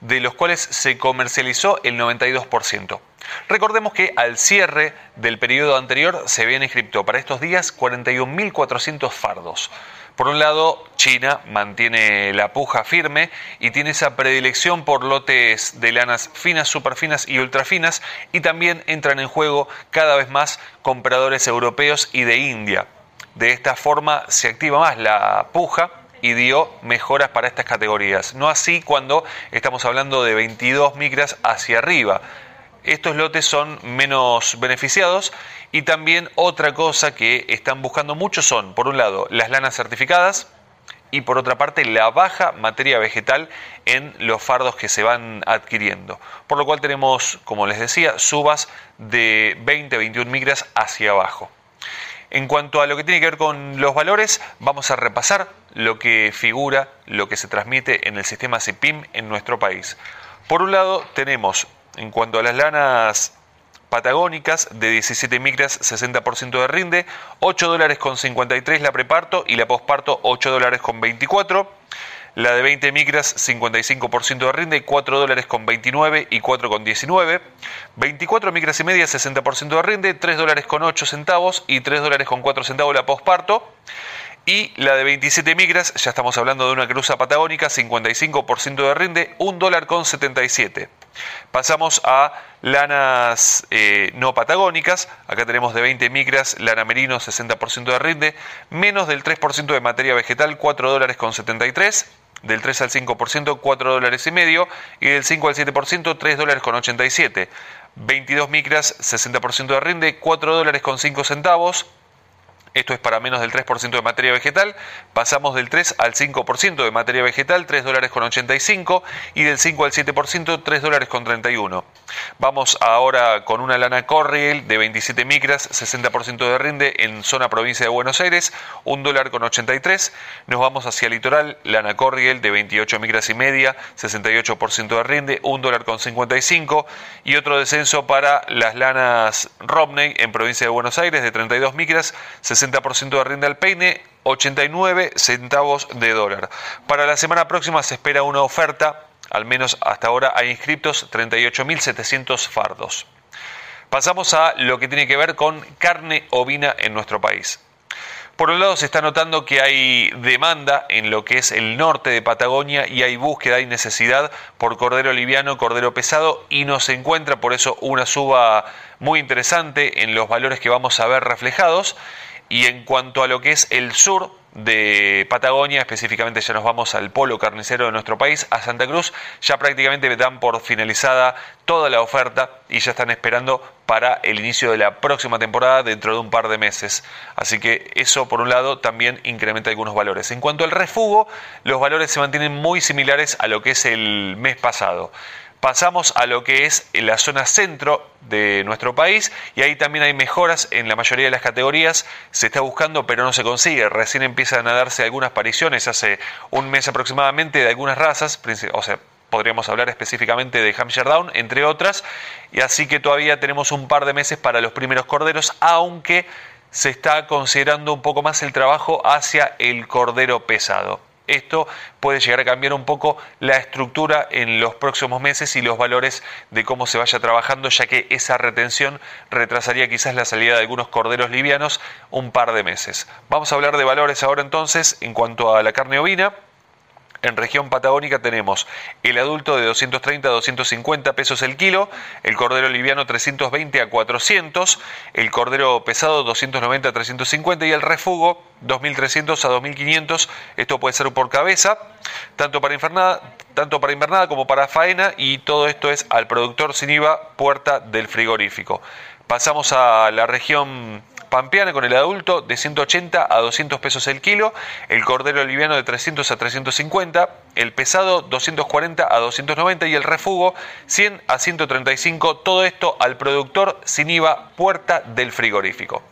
de los cuales se comercializó el 92%. Recordemos que al cierre del periodo anterior se habían inscrito para estos días 41.400 fardos. Por un lado, China mantiene la puja firme y tiene esa predilección por lotes de lanas finas, superfinas y ultrafinas y también entran en juego cada vez más compradores europeos y de India. De esta forma se activa más la puja y dio mejoras para estas categorías. No así cuando estamos hablando de 22 micras hacia arriba. Estos lotes son menos beneficiados y también otra cosa que están buscando mucho son, por un lado, las lanas certificadas y por otra parte, la baja materia vegetal en los fardos que se van adquiriendo. Por lo cual tenemos, como les decía, subas de 20-21 micras hacia abajo. En cuanto a lo que tiene que ver con los valores, vamos a repasar lo que figura, lo que se transmite en el sistema CIPIM en nuestro país. Por un lado, tenemos, en cuanto a las lanas patagónicas de 17 micras, 60% de rinde, 8 dólares con 53 la preparto y la posparto 8 dólares con 24. La de 20 micras, 55% de rinde, 4 dólares con 29 y 4 con 19. 24 micras y media, 60% de rinde, 3 dólares con 8 centavos y 3 dólares con 4 centavos la posparto. Y la de 27 micras, ya estamos hablando de una cruza patagónica, 55% de rinde, 1 dólar con 77. Pasamos a lanas eh, no patagónicas. Acá tenemos de 20 micras, lana merino, 60% de rinde, menos del 3% de materia vegetal, 4 dólares con 73. Del 3 al 5%, 4 dólares y medio. Y del 5 al 7%, 3 dólares con 87. 22 micras, 60% de rinde, 4 dólares con 5 centavos. Esto es para menos del 3% de materia vegetal. Pasamos del 3 al 5% de materia vegetal, 3 dólares con 85. Y del 5 al 7%, 3 dólares con 31. Vamos ahora con una lana Corriel de 27 micras, 60% de rinde en zona provincia de Buenos Aires, 1 dólar con 83. Nos vamos hacia litoral, lana Corriel de 28 micras y media, 68% de rinde, 1 dólar con 55. Y otro descenso para las lanas Romney en provincia de Buenos Aires de 32 micras, 60% de rinde al peine, 89 centavos de dólar. Para la semana próxima se espera una oferta, al menos hasta ahora hay inscriptos 38.700 fardos. Pasamos a lo que tiene que ver con carne ovina en nuestro país. Por un lado se está notando que hay demanda en lo que es el norte de Patagonia y hay búsqueda, hay necesidad por cordero liviano, cordero pesado y no se encuentra por eso una suba muy interesante en los valores que vamos a ver reflejados. Y en cuanto a lo que es el sur de Patagonia, específicamente ya nos vamos al polo carnicero de nuestro país, a Santa Cruz, ya prácticamente dan por finalizada toda la oferta y ya están esperando para el inicio de la próxima temporada dentro de un par de meses. Así que eso por un lado también incrementa algunos valores. En cuanto al refugo, los valores se mantienen muy similares a lo que es el mes pasado pasamos a lo que es la zona centro de nuestro país y ahí también hay mejoras en la mayoría de las categorías. Se está buscando pero no se consigue. Recién empiezan a darse algunas apariciones hace un mes aproximadamente de algunas razas, o sea, podríamos hablar específicamente de Hampshire Down, entre otras, y así que todavía tenemos un par de meses para los primeros corderos, aunque se está considerando un poco más el trabajo hacia el cordero pesado. Esto puede llegar a cambiar un poco la estructura en los próximos meses y los valores de cómo se vaya trabajando, ya que esa retención retrasaría quizás la salida de algunos corderos livianos un par de meses. Vamos a hablar de valores ahora entonces en cuanto a la carne ovina. En región patagónica tenemos el adulto de 230 a 250 pesos el kilo, el cordero liviano 320 a 400, el cordero pesado 290 a 350 y el refugo 2300 a 2500. Esto puede ser por cabeza, tanto para invernada, tanto para invernada como para faena y todo esto es al productor sin IVA, puerta del frigorífico. Pasamos a la región pampeana con el adulto de 180 a 200 pesos el kilo, el cordero liviano de 300 a 350, el pesado 240 a 290 y el refugo 100 a 135, todo esto al productor sin IVA puerta del frigorífico.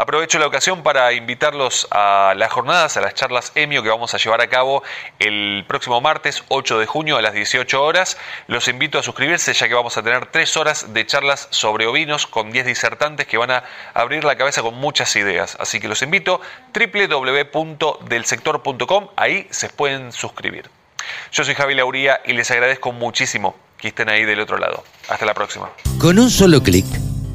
Aprovecho la ocasión para invitarlos a las jornadas, a las charlas EMIO que vamos a llevar a cabo el próximo martes 8 de junio a las 18 horas. Los invito a suscribirse ya que vamos a tener tres horas de charlas sobre ovinos con 10 disertantes que van a abrir la cabeza con muchas ideas. Así que los invito www.delsector.com, ahí se pueden suscribir. Yo soy Javi Lauría y les agradezco muchísimo que estén ahí del otro lado. Hasta la próxima. Con un solo clic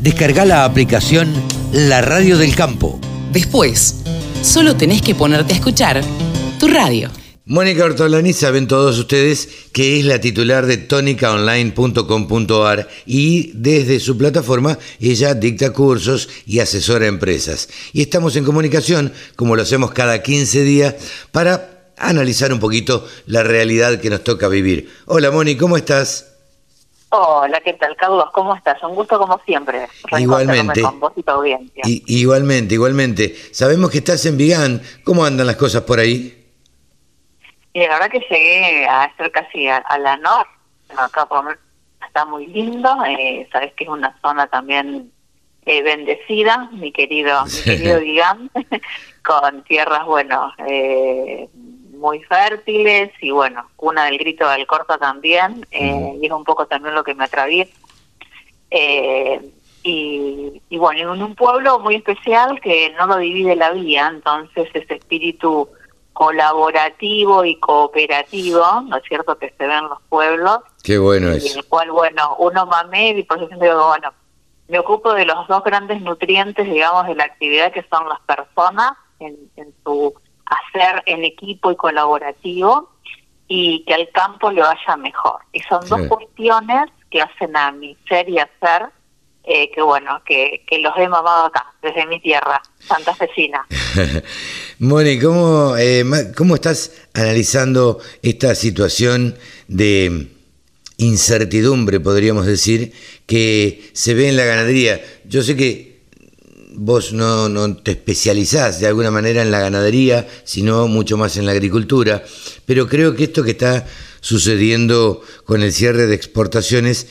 descarga la aplicación La Radio del Campo. Después, solo tenés que ponerte a escuchar tu radio. Mónica Ortolani saben todos ustedes que es la titular de tonicaonline.com.ar y desde su plataforma ella dicta cursos y asesora empresas. Y estamos en comunicación, como lo hacemos cada 15 días, para analizar un poquito la realidad que nos toca vivir. Hola Moni, ¿cómo estás? Hola, ¿qué tal, Carlos? ¿Cómo estás? Un gusto como siempre. Igualmente. Con vos y tu audiencia. igualmente, igualmente. Sabemos que estás en Vigán. ¿Cómo andan las cosas por ahí? Y la verdad que llegué a estar casi a, la norte. Acá por está muy lindo. Eh, sabes que es una zona también eh, bendecida, mi querido, mi querido Vigán, (laughs) con tierras, bueno, eh, muy fértiles y bueno, una del grito del corto también, eh, y es un poco también lo que me atraviesa. Eh, y, y, bueno, en un pueblo muy especial que no lo divide la vía, entonces ese espíritu colaborativo y cooperativo, ¿no es cierto?, que se ve en los pueblos. Qué bueno es. En el cual, bueno, uno mame y por eso digo, bueno, me ocupo de los dos grandes nutrientes, digamos, de la actividad que son las personas en, en su hacer en equipo y colaborativo y que al campo le vaya mejor. Y son dos cuestiones que hacen a mi ser y hacer eh, que bueno, que, que, los he mamado acá, desde mi tierra, Santa Cecina. (laughs) Moni, ¿cómo, eh, ¿cómo estás analizando esta situación de incertidumbre, podríamos decir, que se ve en la ganadería? Yo sé que vos no, no, te especializás de alguna manera en la ganadería, sino mucho más en la agricultura, pero creo que esto que está sucediendo con el cierre de exportaciones,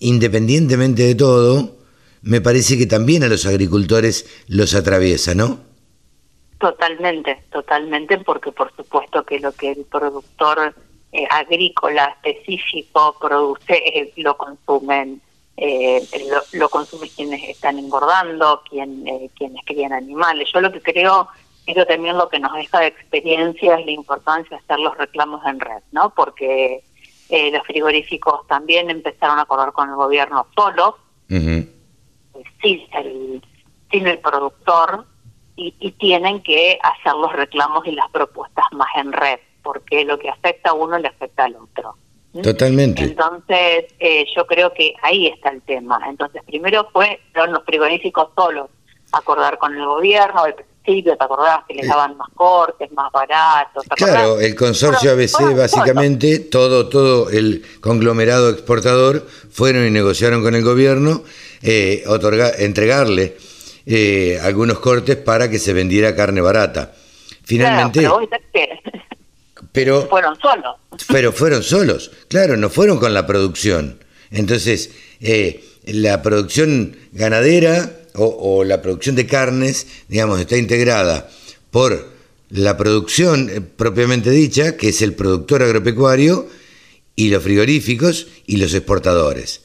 independientemente de todo, me parece que también a los agricultores los atraviesa, ¿no? Totalmente, totalmente, porque por supuesto que lo que el productor eh, agrícola específico produce eh, lo consumen eh, lo, consumen quienes están engordando, quien, eh, quienes crían animales. Yo lo que creo, eso también lo que nos deja de experiencia es la importancia de hacer los reclamos en red, ¿no? Porque eh, los frigoríficos también empezaron a correr con el gobierno solo, sin, el, sin el productor, y, y tienen que hacer los reclamos y las propuestas más en red, porque lo que afecta a uno le afecta al otro. Totalmente. Entonces, eh, yo creo que ahí está el tema. Entonces, primero fue, los frigoríficos solos acordar con el gobierno, al principio, ¿te acordás que les daban más cortes, más baratos? Claro, el consorcio ABC básicamente, todo, todo el conglomerado exportador fueron y negociaron con el gobierno eh, otorga- entregarle eh, algunos cortes para que se vendiera carne barata. Finalmente, Claro, pero pero fueron solos. pero fueron solos, claro, no fueron con la producción. Entonces, eh, la producción ganadera o, o la producción de carnes, digamos, está integrada por la producción eh, propiamente dicha, que es el productor agropecuario, y los frigoríficos y los exportadores.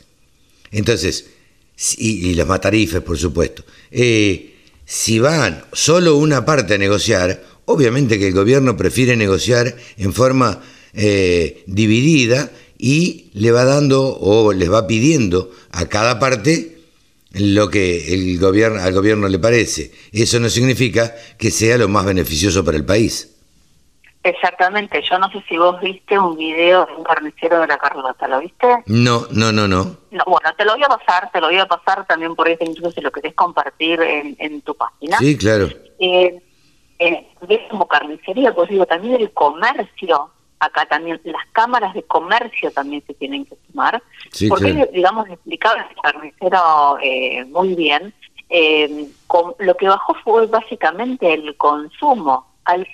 Entonces, si- y, los matarifes, por supuesto. Eh, si van solo una parte a negociar, obviamente que el gobierno prefiere negociar en forma eh, dividida y le va dando o les va pidiendo a cada parte lo que el gobierno, al gobierno le parece. Eso no significa que sea lo más beneficioso para el país. Exactamente, yo no sé si vos viste un video de un carnicero de la Carlota, ¿lo viste? No, no, no, no. No, bueno, te lo voy a pasar, te lo voy a pasar también por ahí, incluso si lo querés compartir en, en tu página. Sí, claro. Eh, eh, como carnicería, pues digo, también el comercio, acá también, las cámaras de comercio también se tienen que sumar, Sí, porque, digamos, explicaba el carnicero eh, muy bien, eh, con- lo que bajó fue básicamente el consumo, al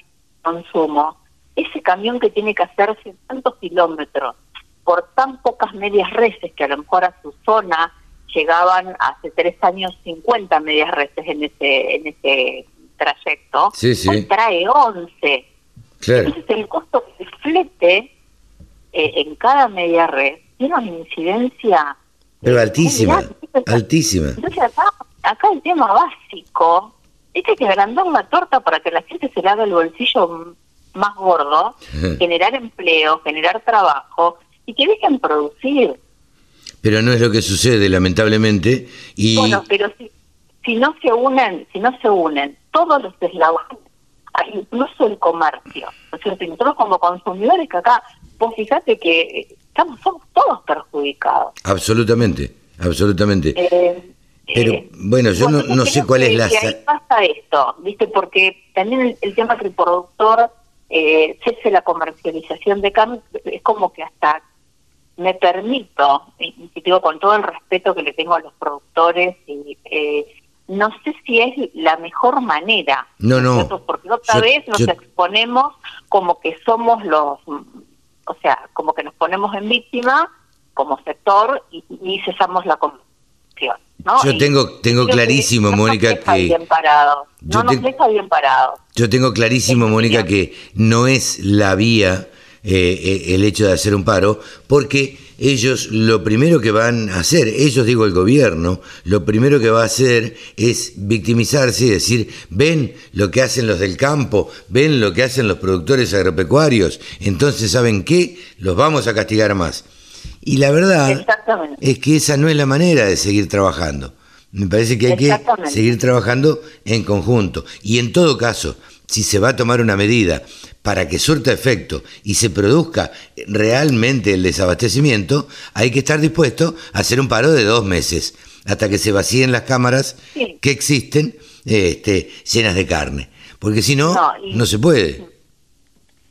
consumo, ese camión que tiene que hacerse tantos kilómetros por tan pocas medias reses que a lo mejor a su zona llegaban hace tres años 50 medias reses en ese en ese trayecto, Sí, sí. hoy trae 11. Claro. Entonces el costo del flete eh, en cada media red tiene una incidencia Pero altísima, altísima. entonces acá, acá el tema básico es que hay que agrandar la torta para que la gente se le haga el bolsillo más gordo, generar empleo, generar trabajo y que dejen producir. Pero no es lo que sucede, lamentablemente. Y Bueno, pero si, si no se unen, si no se unen todos los eslabones, incluso el comercio, ¿no es cierto? Y nosotros como consumidores que acá, vos fíjate que eh, estamos somos todos perjudicados. absolutamente, absolutamente. Eh, Pero, eh, bueno, yo no- no sé cuál es la que ahí pasa esto, ¿viste? Porque también el, el tema que el productor eh, cese la comercialización de carne es como que hasta me permito, y y digo con todo el respeto que le tengo a los productores, y eh, no sé si es la mejor manera. No, no. cierto? Porque otra Yo- vez nos yo- exponemos como que somos los, o sea, como que nos ponemos en víctima como sector y, y cesamos la conversación. ¿no? Yo Y tengo- tengo que clarísimo, no Mónica, nos deja que- bien parado. No nos te- deja bien parado. Yo tengo clarísimo, Mónica, que no es la vía eh, eh, el hecho de hacer un paro, porque ellos lo primero que van a hacer, ellos digo el gobierno, lo primero que va a hacer es victimizarse y decir, ven lo que hacen los del campo, ven lo que hacen los productores agropecuarios, entonces ¿saben qué? Los vamos a castigar más. Y la verdad es que esa no es la manera de seguir trabajando. Me parece que hay que seguir trabajando en conjunto. Y en todo caso, si se va a tomar una medida para que surta efecto y se produzca realmente el desabastecimiento, hay que estar dispuesto a hacer un paro de dos meses, hasta que se vacíen las cámaras Sí. que existen este, llenas de carne. Porque si no, No, se puede.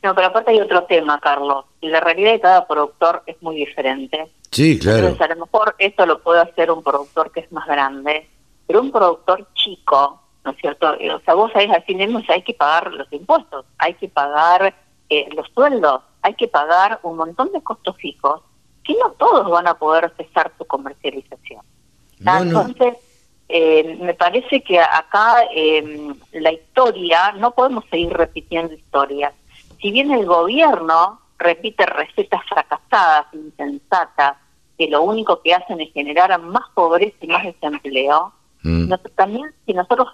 No, pero aparte hay otro tema, Carlos. Y la realidad de cada productor es muy diferente. Sí, claro. Entonces, a lo mejor esto lo puede hacer un productor que es más grande, pero un productor chico, ¿no es cierto? Eh, O sea, vos sabés, al fin de mes hay que pagar los impuestos, hay que pagar eh, los sueldos, hay que pagar un montón de costos fijos, que no todos van a poder cesar su comercialización. No, no. Entonces, eh, me parece que acá eh, la historia, no podemos seguir repitiendo historias. Si bien el gobierno repite recetas fracasadas, insensatas, que lo único que hacen es generar más pobreza y más desempleo, Mm. nosotros también, si nosotros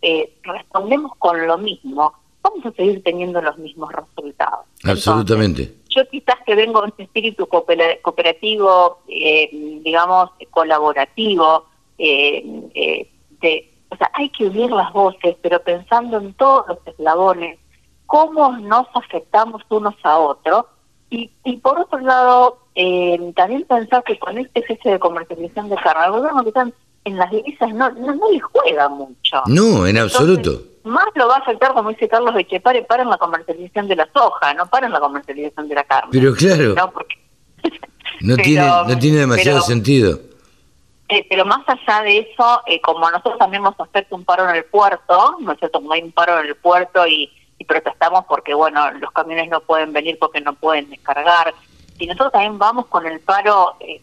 eh, respondemos con lo mismo, vamos a seguir teniendo los mismos resultados. Absolutamente. Entonces, yo quizás que vengo de este espíritu coopera- cooperativo, eh, digamos, colaborativo, eh, eh, de, o sea, hay que unir las voces, pero pensando en todos los eslabones, cómo nos afectamos unos a otros, y, y por otro lado, eh, también pensar que con este cese de comercialización de carne, el gobierno quizás en las divisas no, no, no le juega mucho. No, en absoluto. más lo va a afectar, como dice Carlos de Chepare, para en la comercialización de la soja, no para en la comercialización de la carne. Pero claro, No, porque- (laughs) no, Pero- tiene, no tiene demasiado pero- sentido. Eh, pero más allá de eso, eh, como nosotros también nos afecta un paro en el puerto, ¿no es cierto? Como hay un paro en el puerto y, y protestamos porque, bueno, los camiones no pueden venir porque no pueden descargar. Y nosotros también vamos con el paro, eh,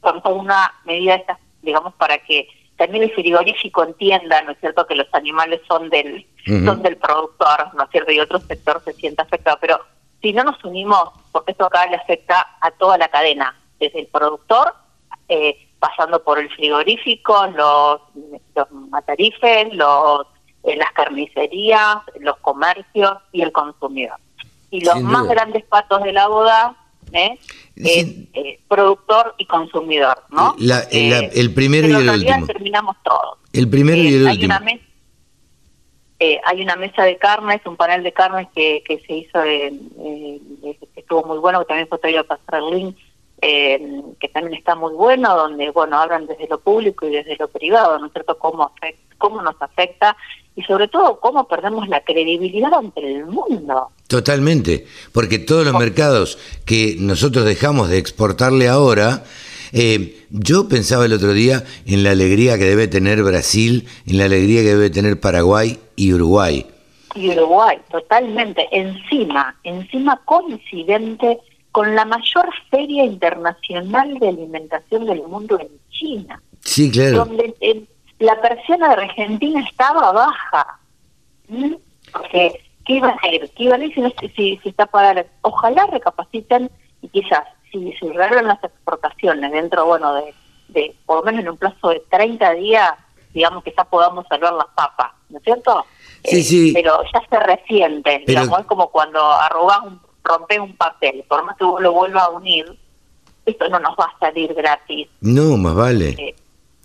con con una medida de estas, digamos, para que también el frigorífico entienda, ¿no es cierto?, que los animales son del, son del productor, ¿no es cierto?, y otro sector se sienta afectado. Pero si no nos unimos, porque esto acá le afecta a toda la cadena, desde el productor, eh, pasando por el frigorífico, los, los matarifes, los, eh, las carnicerías, los comercios y el consumidor. Y los más grandes patos de la boda ¿eh? eh, productor y consumidor, ¿no? La- el- la- Eh, el primero pero y el último. terminamos todos. El primero y Eh, el hay último. Una mes- eh, hay una mesa de carnes, un panel de carnes que, que se hizo, en- que estuvo muy bueno, que también fue traído a pasar el link, eh, que también está muy bueno, donde bueno hablan desde lo público y desde lo privado, ¿no es cierto?, cómo, afec- cómo nos afecta y sobre todo cómo perdemos la credibilidad ante el mundo. Totalmente, porque todos los mercados que nosotros dejamos de exportarle ahora, eh, yo pensaba el otro día en la alegría que debe tener Brasil, en la alegría que debe tener Paraguay y Uruguay. y Uruguay, totalmente, encima, encima coincidente con la mayor feria internacional de alimentación del mundo en China, Sí, claro. donde el- la persiana de Argentina estaba baja. ¿Mm? Porque, ¿qué iba a hacer? ¿Qué iban a ir si, no- si, si está para Ojalá recapaciten y quizás, si se las exportaciones dentro, bueno, de, de por lo menos en un plazo de 30 días, digamos que ya podamos salvar las papas, ¿no es cierto? Sí, sí. Pero ya se resiente, Pero- digamos, es como cuando arrugas un, rompes un papel, por más que vos lo vuelvas a unir, esto no nos va a salir gratis, No, más vale. eh,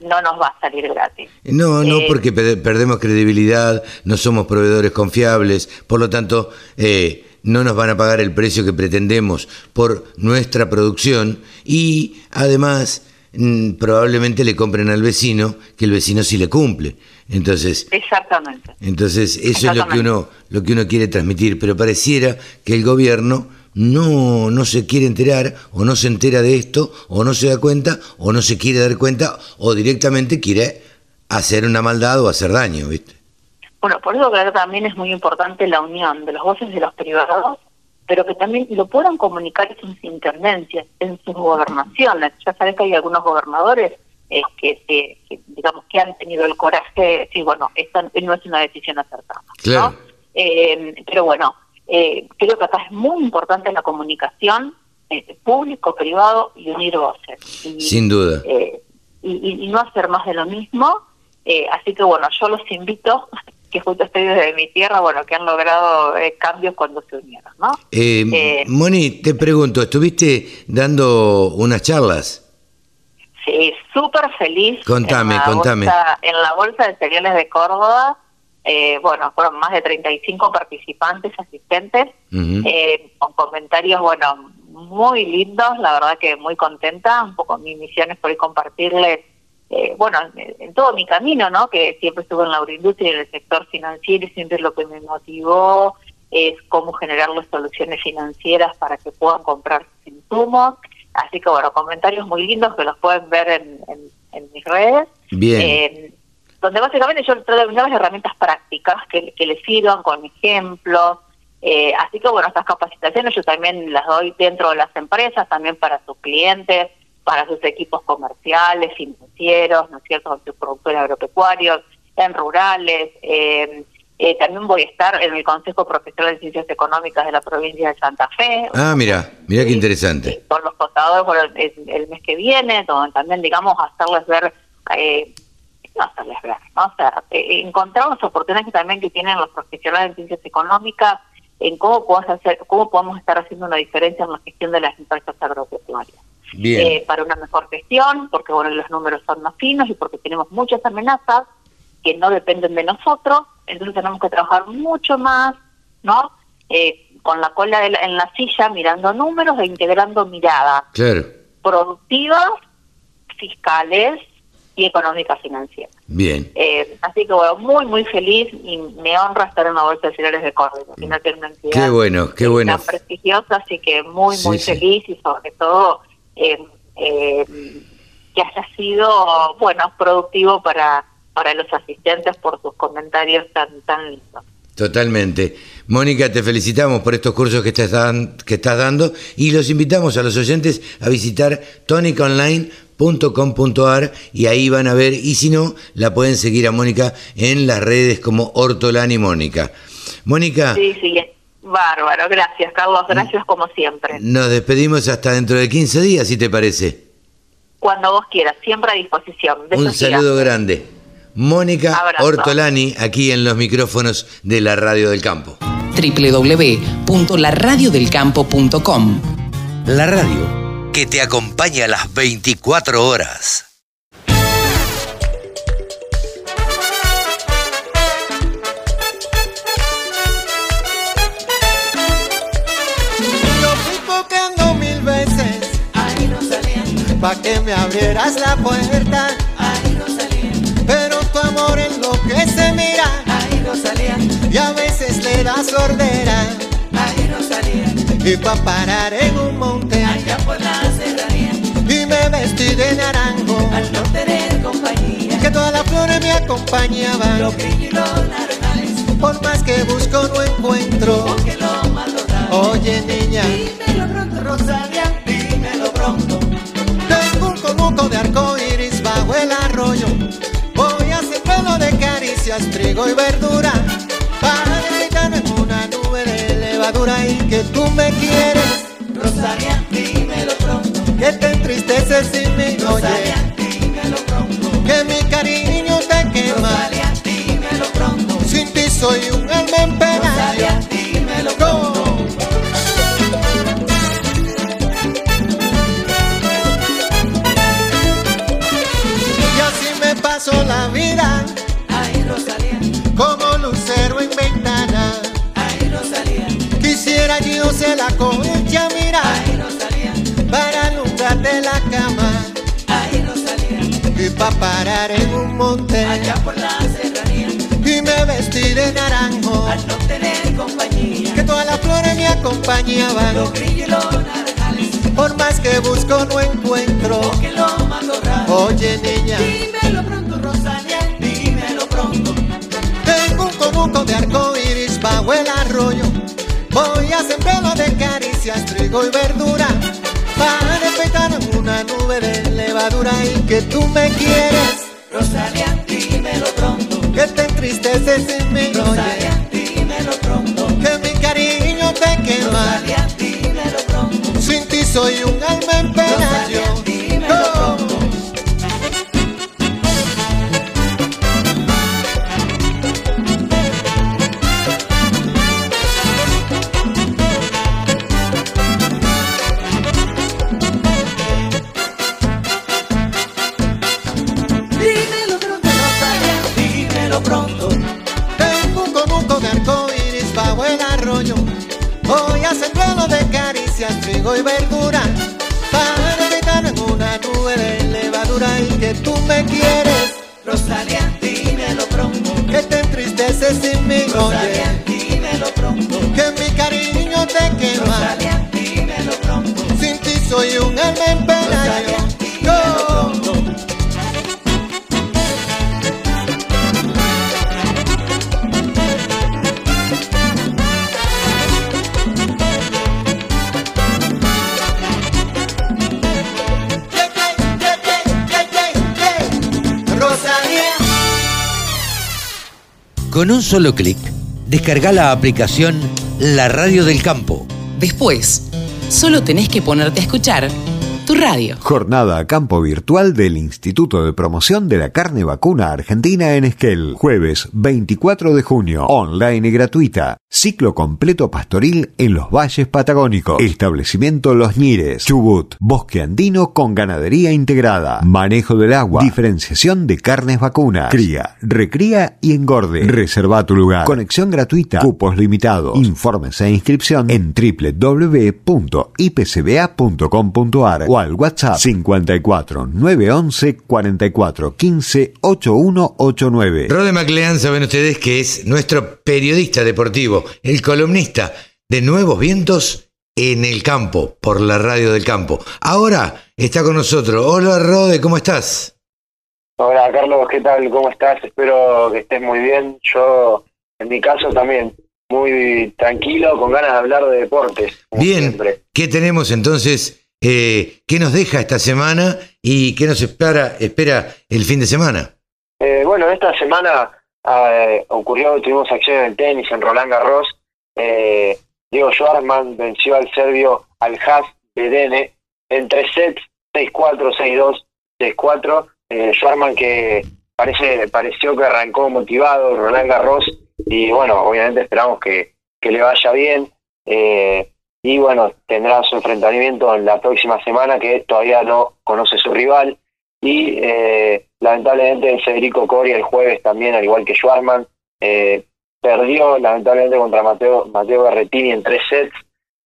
no nos va a salir gratis. No, no, Eh, porque pe- perdemos credibilidad, no somos proveedores confiables, por lo tanto, eh, no nos van a pagar el precio que pretendemos por nuestra producción y además mm, probablemente le compren al vecino, que el vecino sí le cumple. Entonces, Exactamente. entonces eso es lo que uno lo que uno quiere transmitir, pero pareciera que el gobierno no no se quiere enterar o no se entera de esto o no se da cuenta o no se quiere dar cuenta o directamente quiere hacer una maldad o hacer daño, ¿viste? Bueno, por eso creo que también es muy importante la unión de los voces de los privados, pero que también lo puedan comunicar en sus intendencias, en sus gobernaciones. Ya sabes que hay algunos gobernadores eh, que, que- que, digamos, que han tenido el coraje de decir, bueno, esta no es una decisión acertada. ¿no? Claro. Eh, pero bueno, eh, creo que acá es muy importante la comunicación eh, público-privado y unir voces. Y, Sin duda. eh, y, no hacer más de lo mismo. Eh, así que bueno, yo los invito, (laughs) que justo estoy desde mi tierra, bueno, que han logrado eh, cambios cuando se unieron, ¿no? Moni, te pregunto, ¿estuviste dando unas charlas? Sí, súper feliz. Contame, en contame. bolsa- en la Bolsa de Cereales de Córdoba, eh, bueno, fueron más de 35 participantes asistentes, eh, con comentarios, bueno, muy lindos, la verdad que muy contenta, un poco mi misión es por compartirles, eh, bueno, en, en todo mi camino, ¿no? Que siempre estuve en la agroindustria y en el sector financiero y siempre lo que me motivó es cómo generarles soluciones financieras para que puedan comprar sus insumos. Así que bueno, comentarios muy lindos que los pueden ver en, en- en mis redes. Bien. Eh, donde básicamente yo trato de brindarles herramientas prácticas que, que les sirvan con ejemplos. Eh, así que bueno, estas capacitaciones yo también las doy dentro de las empresas, también para sus clientes, para sus equipos comerciales, financieros, ¿no es cierto?, sus productores agropecuarios, en rurales. eh, eh, también voy a estar en el Consejo Profesional de Ciencias Económicas de la provincia de Santa Fe, Ah, mira, mira qué interesante. con los contadores bueno, el, el mes que viene, donde también, digamos, hacerles ver, eh, no hacerles ver, ¿no? O sea, eh, encontrar las oportunidades que también que tienen los profesionales en ciencias económicas en cómo podemos hacer, cómo podemos estar haciendo una diferencia en la gestión de las empresas agropecuarias. Bien. Eh, para una mejor gestión, porque bueno, los números son más finos y porque tenemos muchas amenazas que no dependen de nosotros, entonces tenemos que trabajar mucho más, ¿no? Eh, con la cola de la- en la silla, mirando números e integrando miradas Claro. productivas, fiscales, y económica financiera. Bien. Eh, así que bueno, muy, muy feliz y me honra estar en la Bolsa de Cereales de Córdoba. una qué bueno, qué bueno. tan prestigiosa, así que muy, muy feliz y sobre todo eh, eh, que haya sido, bueno, productivo para, para los asistentes por sus comentarios tan, tan lindos. Totalmente. Mónica, te felicitamos por estos cursos que estás, que estás dando y los invitamos a los oyentes a visitar tonicaonline.com.ar y ahí van a ver, y si no, la pueden seguir a Mónica en las redes como Ortolani Mónica. Mónica. Sí, sí, bárbaro. Gracias, Carlos. Gracias como siempre. Nos despedimos hasta dentro de 15 días, si te parece. Cuando vos quieras, siempre a disposición. Un saludo grande. Mónica Ortolani, aquí en los micrófonos de la Radio del Campo. www.laradiodelcampo.com La radio que te acompaña a las 24 horas. mil veces Pa' que me abrieras la puerta tu amor en lo que se mira. Ay, Rosalía. Y a veces le da sordera. Ay, Rosalía. Y pa' parar en un monte. Allá por la serranía. Y me vestí de naranjo. Al no tener compañía. Que todas las flores me acompañaban. Los grillos y los naranjales. Por más que busco no encuentro. Porque lo malo Oye niña. Dímelo pronto, Rosalía. Dímelo pronto. Tengo un conuco de arco iris bajo el arroyo de caricias, trigo y verdura. Para deleitarme en una nube de levadura y que tú me quieres. Rosalia, dímelo pronto. Que te entristeces sin mí, Rosalia, dímelo pronto. Que mi cariño te quema. Rosalia, dímelo pronto. Sin ti soy un alma en pena. Rosalia, dímelo pronto. Y así me paso la vida como lucero en ventana. Ay, Rosalía. Quisiera yo ser la concha, pa' parar en un monte. Allá por la serranía. Y me vestí de naranjo. Al no tener compañía. Que todas las flores me acompañaban. Los grillos y los naranjales. Por más que busco no encuentro. Porque lo mando raro. Oye, niña. Dímelo pronto, Rosalía. Dímelo pronto conuco de arco iris bajo el arroyo. Voy a sembrarlo de caricias, trigo y verdura. Para en una nube de levadura y que tú me quieres. Rosalia, dímelo pronto. Que te entristeces sin mi Rosalia, dímelo pronto. Que mi cariño te quema. Rosalia, dímelo pronto. Sin ti soy un alma en pena. Rosalia, trigo y verdura para evitar en una nube de levadura y que tú me quieres. Rosalia, dímelo pronto. Que te entristeces sin mí, Rosalia, dímelo pronto. Que mi cariño te quema. Rosalia, dímelo pronto. Sin ti soy un alma en Con un solo clic, descarga la aplicación La Radio del Campo. Después, solo tenés que ponerte a escuchar radio. Jornada a campo virtual del Instituto de Promoción de la Carne Vacuna Argentina en Esquel. Jueves 24 de junio. Online y gratuita. Ciclo completo pastoril en los valles patagónicos. Establecimiento Los Ñires. Chubut. Bosque andino con ganadería integrada. Manejo del agua. Diferenciación de carnes vacunas. Cría, recría y engorde. Reserva tu lugar. Conexión gratuita. Cupos limitados. Informes e inscripción en www.ipcba.com.ar al WhatsApp 54 911 44 15 8189. Rode MacLean, saben ustedes que es nuestro periodista deportivo, el columnista de Nuevos Vientos en el campo, por la radio del campo. Ahora está con nosotros. Hola Rode, ¿cómo estás? Hola Carlos, ¿qué tal? ¿Cómo estás? Espero que estés muy bien. Yo, en mi caso también, muy tranquilo, con ganas de hablar de deportes. Bien, ¿qué tenemos entonces? Eh, ¿Qué nos deja esta semana y qué nos espera, el fin de semana? Eh, bueno, esta semana eh, ocurrió, tuvimos acción en el tenis, en Roland Garros. Eh, Diego Schwartzman venció al serbio Alhaz Bedene en tres sets, 6-4, 6-2, 6-4. Eh, Schwartzman que parece pareció que arrancó motivado, Roland Garros, y bueno, obviamente esperamos que, que le vaya bien. Y bueno, tendrá su enfrentamiento en la próxima semana, que todavía no conoce su rival. Y eh, lamentablemente Federico Coria el jueves también, al igual que Schwarman, eh, perdió lamentablemente contra Mateo, Mateo Berretini en tres sets.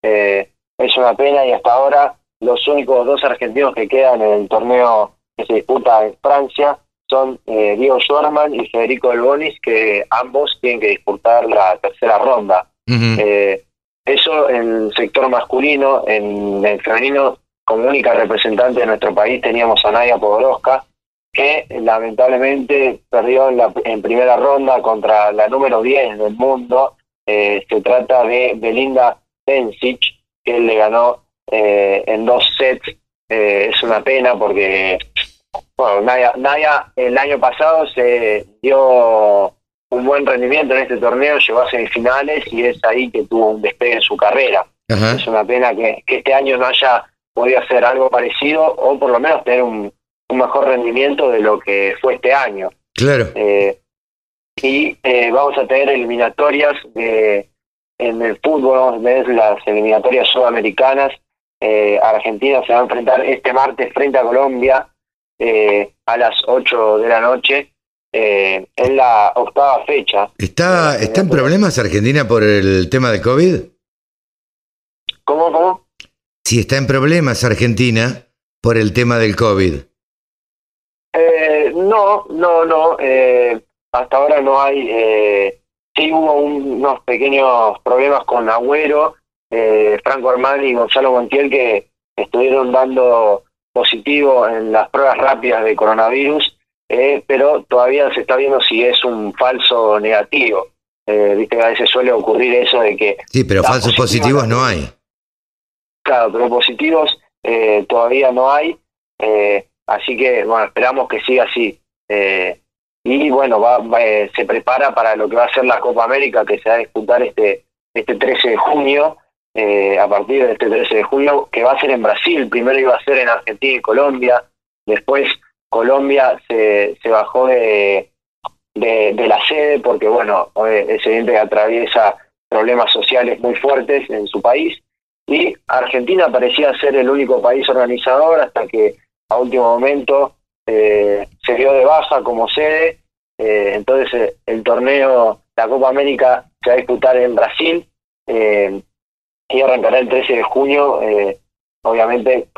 Eh, es una pena y hasta ahora los únicos dos argentinos que quedan en el torneo que se disputa en Francia son eh, Diego Schwarman y Federico Del Bonis, que ambos tienen que disputar la tercera ronda. eh, eso en el sector masculino, en el femenino, como única representante de nuestro país teníamos a Nadia Podoroska, que lamentablemente perdió en, la, en primera ronda contra la número 10 del mundo. Eh, se trata de Belinda Bencic, que le ganó eh, en dos sets. Eh, es una pena porque bueno, Nadia, Nadia el año pasado se dio un buen rendimiento en este torneo, llegó a semifinales y es ahí que tuvo un despegue en su carrera. Ajá. Es una pena que, que este año no haya podido hacer algo parecido o por lo menos tener un, un mejor rendimiento de lo que fue este año. Claro. Eh, y eh, vamos a tener eliminatorias de, en el fútbol, vamos a tener las eliminatorias sudamericanas. Eh, Argentina se va a enfrentar este martes frente a Colombia eh, a las 8 de la noche eh, en la octava fecha. ¿Está, ¿Está en problemas Argentina por el tema del COVID? ¿Cómo, cómo? Si está en problemas Argentina por el tema del COVID. Eh, no, no, no. Eh, hasta ahora no hay. Eh, sí hubo un- unos pequeños problemas con Agüero, eh, Franco Armani y Gonzalo Montiel que estuvieron dando positivo en las pruebas rápidas de coronavirus, eh, pero todavía se está viendo si es un falso negativo. Eh, Viste que a veces suele ocurrir eso de que Sí, pero falsos positivo positivos no hay. Claro, pero positivos eh, todavía no hay, eh, así que bueno, esperamos que siga así. Eh, y bueno, va, va, se prepara para lo que va a ser la Copa América que se va a disputar este, este 13 de junio, a partir de este 13 de junio, que va a ser en Brasil, primero iba a ser en Argentina y Colombia, después Colombia se, se bajó de, de, la sede porque bueno, eh, es evidente que atraviesa problemas sociales muy fuertes en su país y Argentina parecía ser el único país organizador hasta que a último momento eh, se dio de baja como sede. Eh, entonces el torneo, la Copa América, se va a disputar en Brasil y arrancará el 13 de junio, obviamente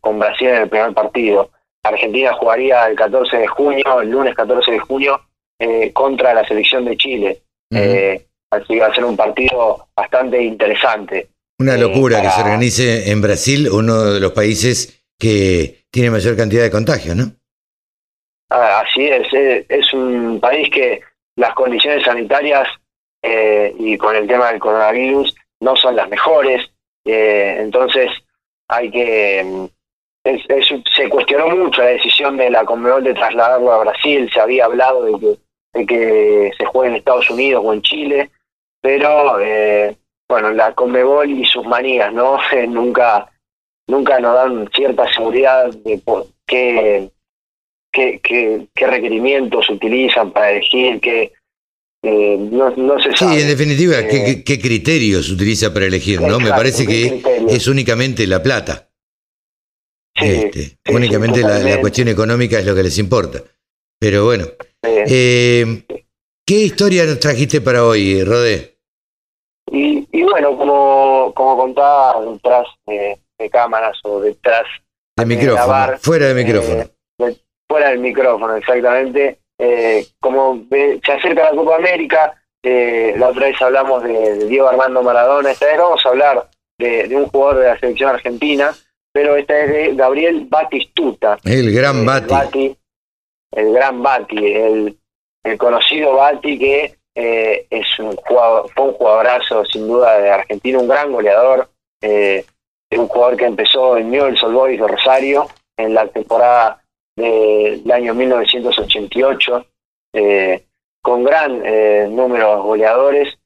con Brasil en el primer partido. Argentina jugaría el 14 de junio, el lunes 14 de junio, eh, contra la selección de Chile. Eh, así que va a ser un partido bastante interesante. Una Eh, locura que se organice en Brasil, uno de los países que tiene mayor cantidad de contagios, ¿no? Ah, así es, es un país que las condiciones sanitarias y con el tema del coronavirus no son las mejores, entonces hay que... es- es- se cuestionó mucho la decisión de la Conmebol de trasladarlo a Brasil, se había hablado de que, de que se juegue en Estados Unidos o en Chile, pero eh, bueno, la Conmebol y sus manías, ¿no? (laughs) nunca, nunca nos dan cierta seguridad de por qué qué, qué, qué requerimientos utilizan para elegir, qué eh, no, no se Sí, sabe. en definitiva, ¿qué, Eh, qué- qué criterios utiliza para elegir, no? Me parece ¿qué que es únicamente la plata. Sí, Este, únicamente la, cuestión económica es lo que les importa. Pero bueno, eh, eh, ¿qué historia nos trajiste para hoy, Rodé? y, y bueno, como, como contaba detrás de, de cámaras o detrás De micrófono, fuera de micrófono. fuera del micrófono, exactamente. como se acerca la Copa América, la otra vez hablamos de, Diego Armando Maradona, esta vez vamos a hablar de, un jugador de la selección argentina, pero esta es de Gabriel Batistuta. El gran Bati. El gran Bati, el, el conocido Bati que eh, es un jugador, fue un jugadorazo sin duda de Argentina, un gran goleador, eh, un jugador que empezó en Newell's Old Boys de Rosario en la temporada del año 1988, eh, con gran eh, número de goleadores.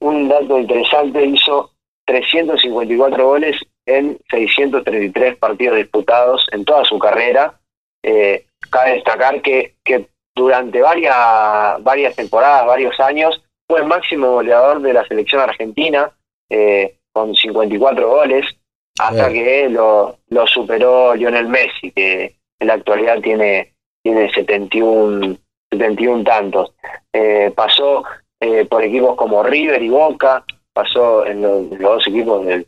un dato interesante, hizo 354 goles en 633 partidos disputados en toda su carrera. Eh, cabe destacar que, que durante varias, varias temporadas, varios años, fue el máximo goleador de la selección argentina, eh, con 54 goles, hasta que lo, lo superó Lionel Messi, que en la actualidad tiene, tiene 71, 71 tantos. Eh, pasó por equipos como River y Boca, pasó en los, dos equipos del,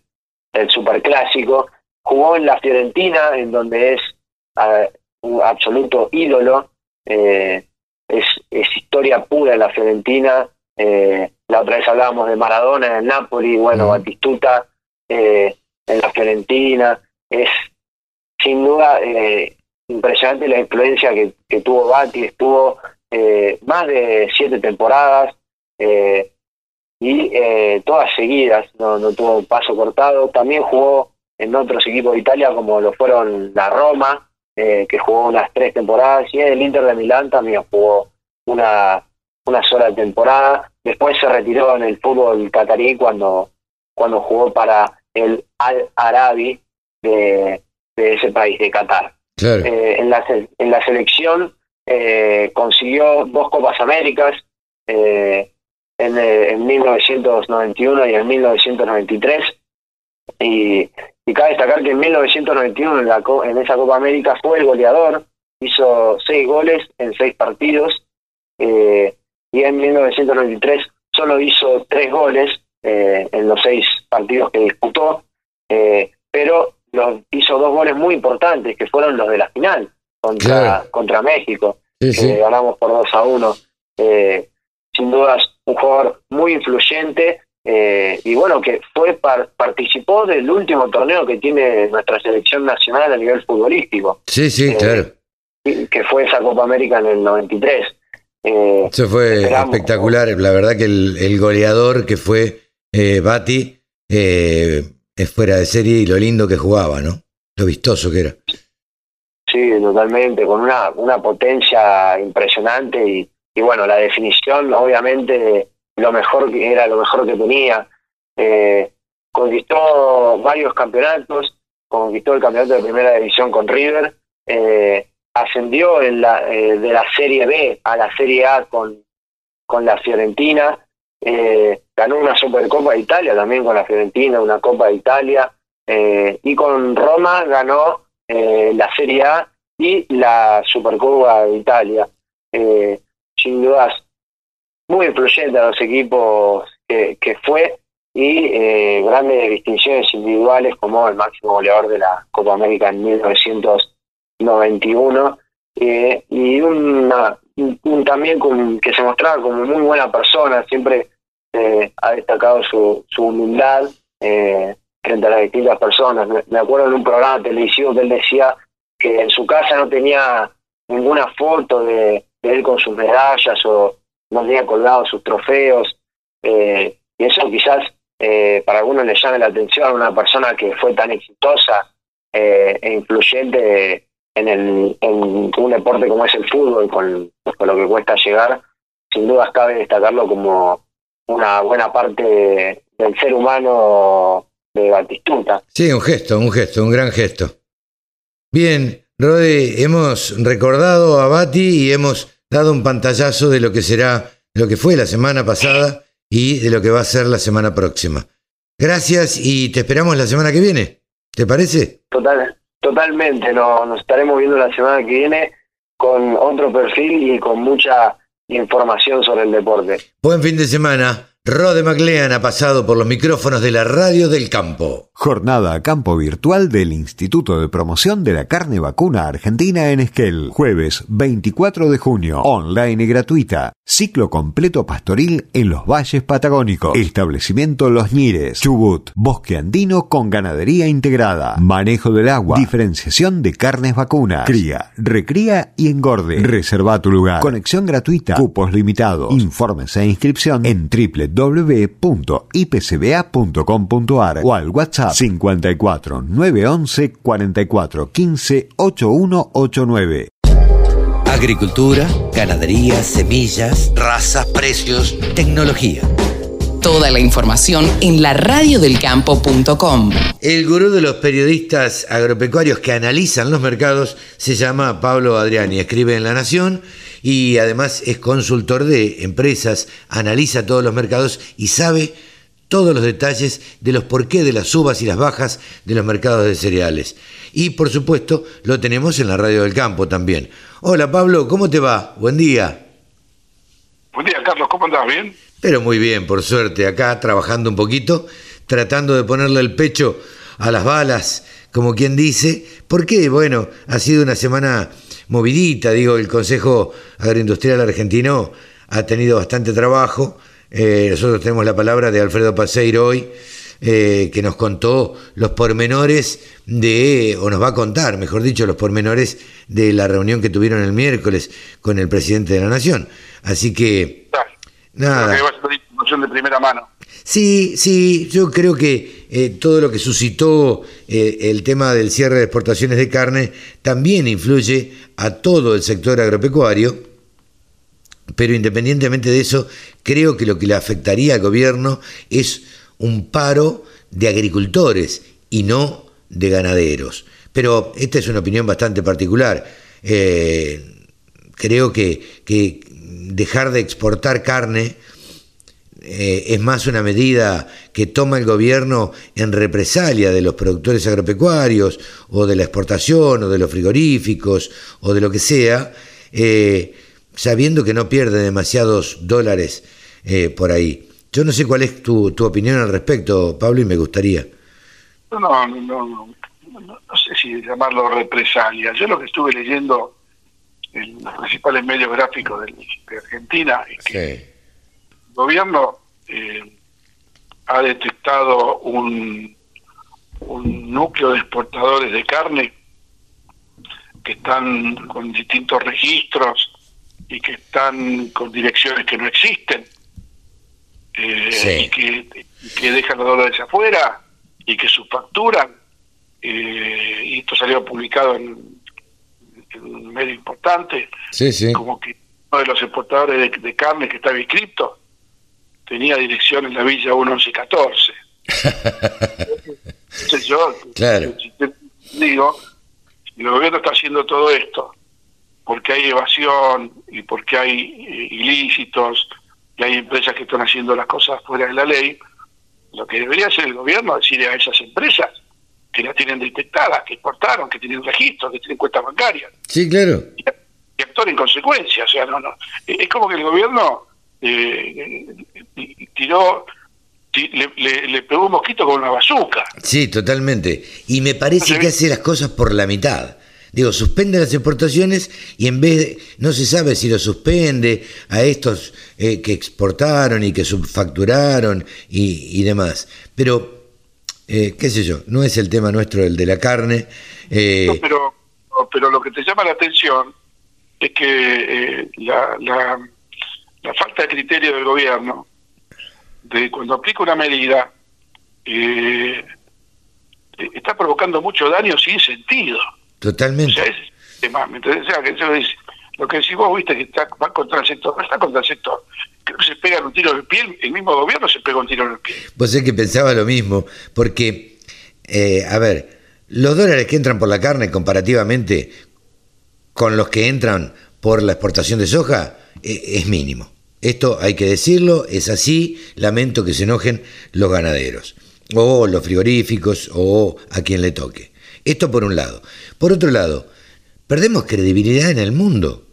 del Superclásico, jugó en la Fiorentina, en donde es un absoluto ídolo, eh, es, es, historia pura en la Fiorentina, eh, la otra vez hablábamos de Maradona en el Napoli, bueno, Batistuta eh, en la Fiorentina, es sin duda impresionante la influencia que, que tuvo Bati, estuvo más de siete temporadas, eh, y eh, todas seguidas, no, no tuvo un paso cortado. También jugó en otros equipos de Italia como lo fueron la Roma, eh, que jugó unas tres temporadas, y el Inter de Milán también jugó una, una sola temporada. Después se retiró en el fútbol catarí cuando, cuando jugó para el Al Arabi de, de ese país, de Qatar. Eh, en, la, en la selección consiguió dos Copas Américas, eh, en, eh, en 1991 y en 1993. Y, y cabe destacar que en 1991 en, la, en esa Copa América fue el goleador, hizo seis goles en seis partidos, eh, y en 1993 solo hizo tres goles eh, en los seis partidos que disputó, pero los, hizo dos goles muy importantes, que fueron los de la final contra, contra México, que ganamos por 2 a 1. Sin dudas, un jugador muy influyente eh, y bueno, que fue participó del último torneo que tiene nuestra selección nacional a nivel futbolístico. Sí, sí, eh, claro. Que fue esa Copa América en el 93. Eh, Eso fue espectacular. La verdad que el, goleador que fue Bati es fuera de serie y lo lindo que jugaba, ¿no? Lo vistoso que era. Sí, totalmente, con una, una potencia impresionante y, y bueno, la definición obviamente lo mejor que era lo mejor que tenía. Eh, conquistó varios campeonatos, conquistó el campeonato de primera división con River, eh, ascendió eh, de la Serie B a la Serie A con, con la Fiorentina, ganó una Supercopa de Italia también con la Fiorentina, una Copa de Italia, y con Roma ganó la Serie A y la Supercopa de Italia sin dudas muy influyente a los equipos que, fue y eh, grandes distinciones individuales como el máximo goleador de la Copa América en 1991 eh, y una, un, también que se mostraba como muy buena persona, siempre eh, ha destacado su, su humildad frente a las distintas personas. Me, me, acuerdo en un programa televisivo que él decía que en su casa no tenía ninguna foto de, él con sus medallas o no tenía colgado sus trofeos. Eh, y eso quizás eh, para algunos le llame la atención a una persona que fue tan exitosa eh, e influyente en, el, en un deporte como es el fútbol, con, con lo que cuesta llegar. Sin dudas cabe destacarlo como una buena parte del ser humano de Batistuta. Sí, un gesto, un gesto, un gran gesto. Bien, Rode, hemos recordado a Bati y hemos dado un pantallazo de lo que será, lo que fue la semana pasada y de lo que va a ser la semana próxima. Gracias y te esperamos la semana que viene. ¿Te parece? Total, totalmente. nos estaremos viendo la semana que viene con otro perfil y con mucha información sobre el deporte. Buen fin de semana. Rode McLean ha pasado por los micrófonos de la radio del campo. Jornada a campo virtual del Instituto de Promoción de la Carne Vacuna Argentina en Esquel. Jueves 24 de junio. Online y gratuita. Ciclo completo pastoril en los valles patagónicos. Establecimiento Los Ñires. Chubut. Bosque andino con ganadería integrada. Manejo del agua. Diferenciación de carnes vacunas. Cría, recría y engorde. Reserva tu lugar. Conexión gratuita. Cupos limitados. Informes e inscripción en www.ipcba.com.ar o al WhatsApp 54 911 44 15 8189. Agricultura, ganadería, semillas, razas, precios, tecnología. Toda la información en la radiodelcampo.com. El gurú de los periodistas agropecuarios que analizan los mercados se llama Pablo Adriani, escribe en La Nación y además es consultor de empresas, analiza todos los mercados y sabe todos los detalles de los porqué de las subas y las bajas de los mercados de cereales. Y por supuesto lo tenemos en la radio del campo también. Hola Pablo, ¿cómo te va? Buen día. Buen día Carlos, ¿cómo andás? ¿Bien? Pero muy bien, por suerte, acá trabajando un poquito, tratando de ponerle el pecho a las balas, como quien dice, porque bueno, ha sido una semana movidita, digo, el Consejo Agroindustrial Argentino ha tenido bastante trabajo, eh, nosotros tenemos la palabra de Alfredo Paseiro hoy, eh, que nos contó los pormenores de, o nos va a contar, mejor dicho, los pormenores de la reunión que tuvieron el miércoles con el presidente de la Nación. Así que, nada. información de primera mano. Sí, sí, yo creo que eh, todo lo que suscitó el tema del cierre de exportaciones de carne también influye a todo el sector agropecuario pero independientemente de eso, creo que lo que le afectaría al gobierno es un paro de agricultores y no de ganaderos. Pero esta es una opinión bastante particular. Eh, creo que, dejar de exportar carne eh, es más una medida que toma el gobierno en represalia de los productores agropecuarios o de la exportación o de los frigoríficos o de lo que sea. Eh, sabiendo que no pierde demasiados dólares eh, por ahí. Yo no sé cuál es tu, tu opinión al respecto, Pablo, y me gustaría. No, no, no, no, sé si llamarlo represalia. Yo lo que estuve leyendo en los principales medios gráficos de, Argentina es que gobierno eh, ha detectado un, un núcleo de exportadores de carne que están con distintos registros y que están con direcciones que no existen eh, y que, que, dejan los dólares afuera y que subfacturan. Eh, y esto salió publicado en, un medio importante, como que uno de los exportadores de, carne que estaba inscrito tenía dirección en la Villa 1114. (laughs) Entonces yo claro. digo, el gobierno está haciendo todo esto porque hay evasión y porque hay eh, ilícitos y hay empresas que están haciendo las cosas fuera de la ley, lo que debería hacer el gobierno es decirle a esas empresas que las tienen detectadas, que exportaron, que tienen registros, que tienen cuentas bancarias. Sí, claro. Y, actuar en consecuencia. O sea, no, no. Es como que el gobierno eh, tiró le, le, pegó un mosquito con una bazuca. Sí, totalmente. Y me parece que hace las cosas por la mitad. Digo, suspende las exportaciones y en vez de, no se sabe si lo suspende a estos eh, que exportaron y que subfacturaron y, demás. Pero, eh, qué sé yo, no es el tema nuestro el de la carne. Eh, pero, pero lo que te llama la atención es que la, la, la, falta de criterio del gobierno, de cuando aplica una medida, está provocando mucho daño sin sentido. Totalmente. lo que decís vos, viste, que está, va contra el sector, no está contra el sector. Creo que se pega un tiro en el pie, el mismo gobierno se pega un tiro en el pie. Vos sé que pensaba lo mismo, porque, eh, a ver, los dólares que entran por la carne comparativamente con los que entran por la exportación de soja eh, es mínimo. Esto hay que decirlo, es así, lamento que se enojen los ganaderos, o los frigoríficos, o a quien le toque. Esto por un lado. Por otro lado, perdemos credibilidad en el mundo.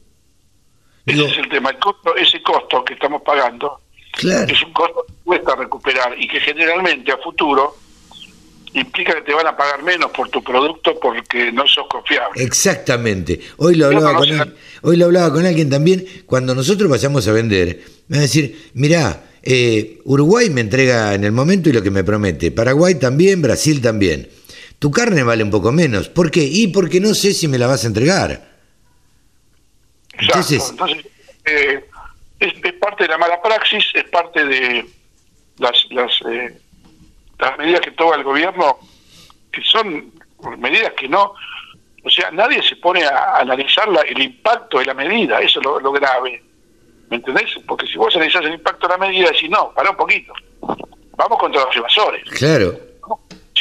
Ese es el tema, el costo, ese costo que estamos pagando es un costo que cuesta recuperar y que generalmente a futuro implica que te van a pagar menos por tu producto porque no sos confiable. Exactamente. Hoy lo hablaba, con, al- hoy lo hablaba con alguien también. Cuando nosotros vayamos a vender, me va a decir, mirá, eh, Uruguay me entrega en el momento y lo que me promete. Paraguay también, Brasil también. Tu carne vale un poco menos. ¿Por qué? Y porque no sé si me la vas a entregar. Entonces, Entonces, eh, es, es parte de la mala praxis, es parte de las, las, eh, las medidas que toma el gobierno, que son medidas que no, o sea, nadie se pone a analizar la- el impacto de la medida, eso es lo, lo grave, ¿me entendés? Porque si vos analizás el impacto de la medida, decís, no, para un poquito, vamos contra los evasores, claro.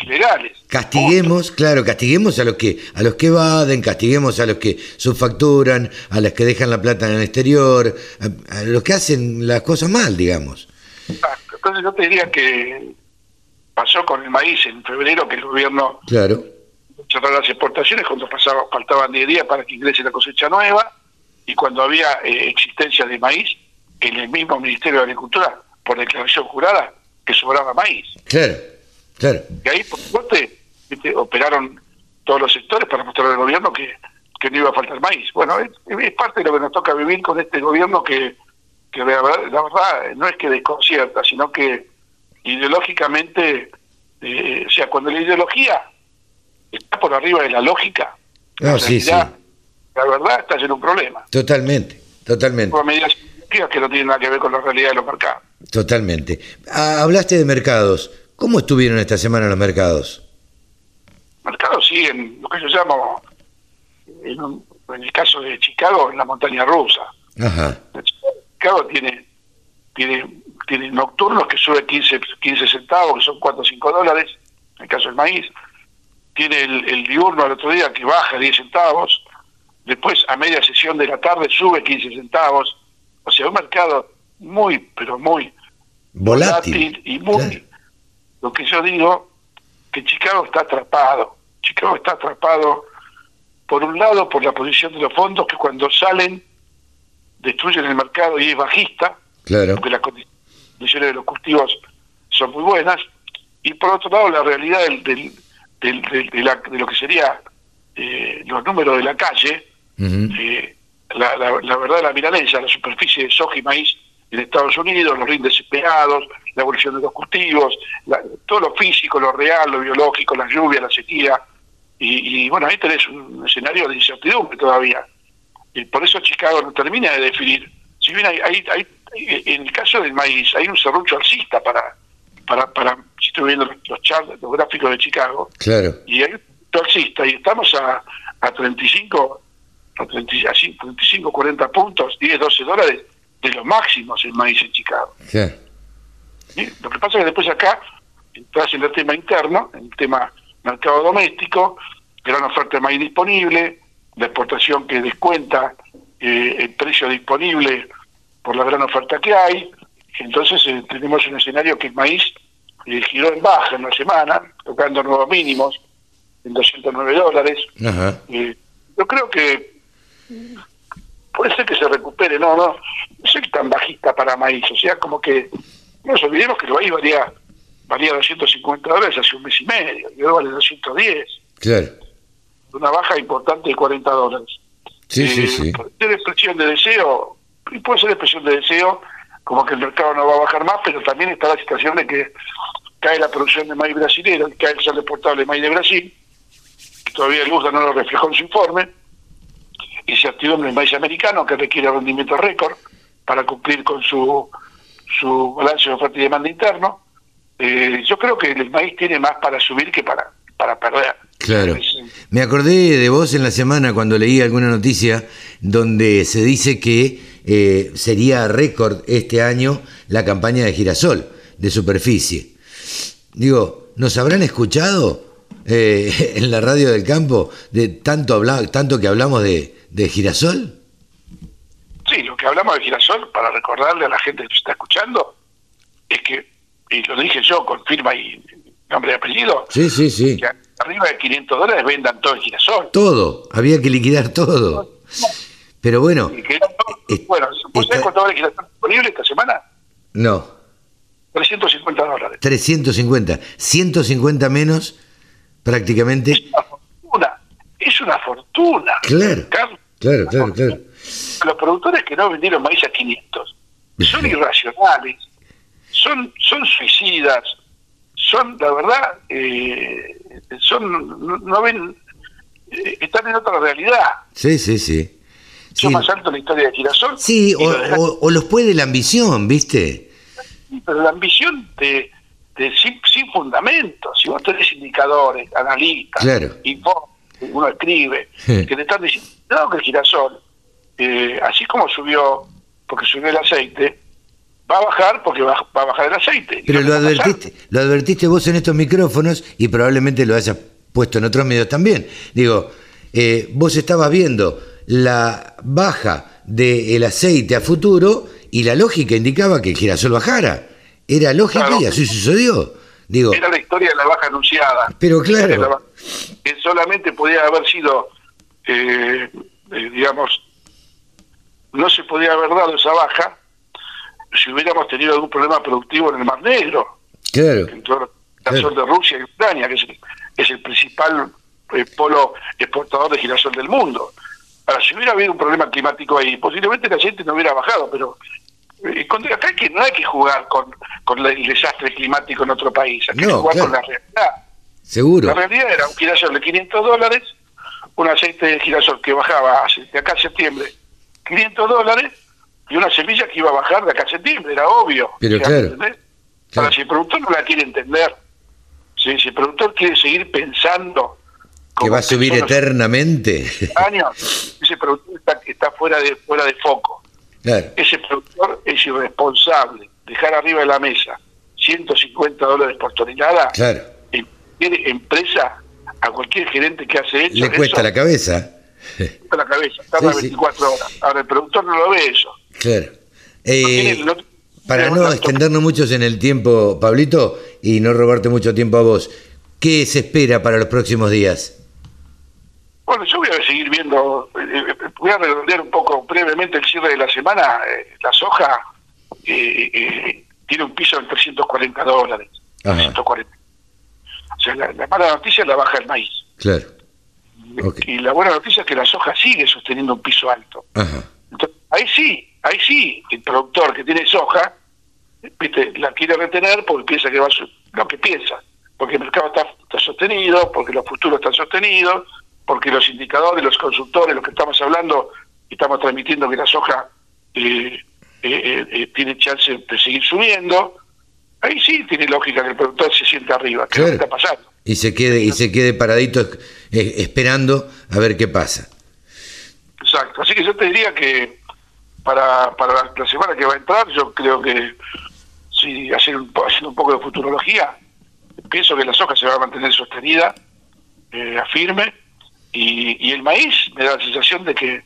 ilegales. Castiguemos, claro, castiguemos a los que a los que evaden, castiguemos a los que subfacturan, a los que dejan la plata en el exterior, a, a los que hacen las cosas mal, digamos. Entonces yo te diría que pasó con el maíz en febrero, que el gobierno Claro. cerrar las exportaciones cuando pasaba, faltaban 10 días para que ingrese la cosecha nueva y cuando había eh, existencia de maíz en el mismo Ministerio de Agricultura por declaración jurada que sobraba maíz. Claro, claro. Y ahí, por suerte, ¿viste? operaron todos los sectores para mostrar al gobierno que, que no iba a faltar maíz. Bueno, es, es parte de lo que nos toca vivir con este gobierno que, que la, verdad, la verdad no es que desconcierta, sino que ideológicamente, eh, o sea, cuando la ideología está por arriba de la lógica, No, sí, sí. realidad, la verdad está en un problema. Totalmente, totalmente, Por medidas que no tienen nada que ver con la realidad de los mercados. totalmente. Ah, hablaste de mercados. ¿Cómo estuvieron esta semana los mercados? mercados siguen lo que yo llamo, en, un- en el caso de Chicago, en la montaña rusa. Ajá. Chicago tiene tiene tiene nocturnos que sube 15, 15 centavos, que son 4 o 5 dólares, en el caso del maíz. Tiene el, el diurno al otro día que baja 10 centavos. Después, a media sesión de la tarde, sube 15 centavos. O sea, un mercado muy, pero muy Volátil. y muy... Lo que yo digo, que Chicago está atrapado. Chicago está atrapado, por un lado, por la posición de los fondos que cuando salen destruyen el mercado y es bajista, Claro. porque las condiciones de los cultivos son muy buenas, y por otro lado la realidad del, del, del- del- de, la- de lo que sería eh, los números de la calle, eh, la, la, la verdad la milanesa, la superficie de soja y maíz en Estados Unidos, los rindes esperados, la evolución de los cultivos, la- todo lo físico, lo real, lo biológico, la lluvia, la sequía, y, y, bueno, ahí tenés un escenario de incertidumbre todavía. Y por eso Chicago no termina de definir. Si bien hay, hay, hay- en el caso del maíz hay un serrucho alcista para, para, para si estoy viendo los, charts, los gráficos de Chicago, Claro. y hay un alcista y estamos a, a 35, a 30 así, 35, 40 puntos, 10, 12 dólares de los máximos en maíz en Chicago. Claro. ¿sí? Lo que pasa es que después acá entras en el tema interno, en el tema mercado doméstico, gran oferta de maíz disponible, la exportación que descuenta eh, el precio disponible por la gran oferta que hay. Entonces eh, tenemos un escenario que el maíz eh, giró en baja en una semana, tocando nuevos mínimos en 209 dólares. Ajá. Eh, yo creo que puede ser que se recupere, no, no, no soy tan bajista para maíz, o sea, como que no nos olvidemos que el maíz valía, valía 250 dólares hace un mes y medio, y ahora vale 210, Claro. una baja importante de 40 dólares. Sí, sí, Eh, sí. Puede ser expresión de deseo, y puede ser expresión de deseo, como que el mercado no va a bajar más, pero también está la situación de que cae la producción de maíz brasilero, y cae el sal exportable de maíz de Brasil, que todavía el USDA no lo reflejó en su informe, incertidumbre en maíz americano, que requiere rendimiento récord para cumplir con su, su balance de oferta y demanda interno. Eh, yo creo que el maíz tiene más para subir que para, para perder. Claro. Me acordé de vos en la semana cuando leí alguna noticia donde se dice que eh, sería récord este año la campaña de girasol de superficie. Digo, ¿nos habrán escuchado eh, (laughs) en la radio del campo de tanto, habla, tanto que hablamos de, de girasol? Sí, lo que hablamos de girasol, para recordarle a la gente que nos está escuchando, es que, y lo dije yo con firma y nombre y apellido, Sí, sí, sí. que arriba de 500 dólares vendan todo el girasol. Todo, había que liquidar todo. Pero bueno, bueno, ¿vos sabés cuánto vale el girasol disponible esta semana? no, 350 dólares. 350, 150 menos prácticamente. Es una fortuna, es una fortuna. Claro, Carlos. claro, claro, claro. Los productores que no vendieron maíz a 500 son irracionales, son, son suicidas, son, la verdad, eh, son no, no ven, eh, están en otra realidad. Sí, sí, sí. Son Sí, más alto la historia de Girasol. sí o, o- o los puede la ambición, ¿viste? pero la ambición de, de sin, sin fundamentos. Si vos tenés indicadores, analistas, Claro. informes, uno escribe, Sí. que te están diciendo no, que el girasol, eh, así como subió, porque subió el aceite, va a bajar porque va, va a bajar el aceite. Pero lo advertiste, lo advertiste vos en estos micrófonos y probablemente lo hayas puesto en otros medios también. Digo, eh, vos estabas viendo la baja del aceite a futuro y la lógica indicaba que el girasol bajara. Era lógica Claro. y así sucedió. Digo, Era la historia de la baja anunciada. Pero claro. Que solamente podía haber sido, eh, eh, digamos, no se podía haber dado esa baja si hubiéramos tenido algún problema productivo en el Mar Negro, claro, en todo el girasol de Rusia y Ucrania, que es el, es el principal eh, polo exportador de girasol del mundo. Ahora, si hubiera habido un problema climático ahí, posiblemente la gente no hubiera bajado, pero eh, con- acá hay que, no hay que jugar con, con el desastre climático en otro país, hay que No, jugar claro. con la realidad. seguro. La realidad era un girasol de 500 dólares, un aceite de girasol que bajaba de acá a septiembre 500 dólares y una semilla que iba a bajar de acá a septiembre, era obvio. Pero claro, claro. Ahora, si el productor no la quiere entender, si, si el productor quiere seguir pensando Que va a subir eternamente. años, ese productor está, está fuera de fuera de foco. claro, Ese productor es irresponsable. Dejar arriba de la mesa 150 dólares por tonelada, claro. en cualquier empresa, a cualquier gerente que hace eso, Le cuesta eso la cabeza. le cuesta la cabeza, tarda Sí, sí. 24 horas. Ahora el productor no lo ve eso. Claro. No Eh, tiene- no- para no- no no- extendernos muchos en el tiempo, Pablito, y no robarte mucho tiempo a vos, ¿qué se espera para los próximos días? Bueno, yo voy a seguir viendo, eh, eh, voy a redondear un poco brevemente el cierre de la semana. Eh, la soja tiene un piso de 340 dólares. Ajá. 340. O sea, la, la mala noticia es la baja del maíz. Claro. Y la buena noticia es que la soja sigue sosteniendo un piso alto. Ajá. Entonces, ahí sí, ahí sí, el productor que tiene soja, viste, la quiere retener porque piensa que va a su- lo que piensa, porque el mercado está, está sostenido, porque los futuros están sostenidos, porque los indicadores, los consultores, los que estamos hablando, estamos transmitiendo que la soja eh, eh, eh, eh, tiene chance de seguir subiendo. Ahí sí tiene lógica que el productor se sienta arriba, que es lo que Claro. está pasando. Y se quede, y se quede paradito esperando a ver qué pasa. Exacto. Así que yo te diría que para, para la, semana que va a entrar, yo creo que si hacer un, haciendo un poco de futurología, pienso que la soja se va a mantener sostenida, eh, firme, y, y el maíz me da la sensación de que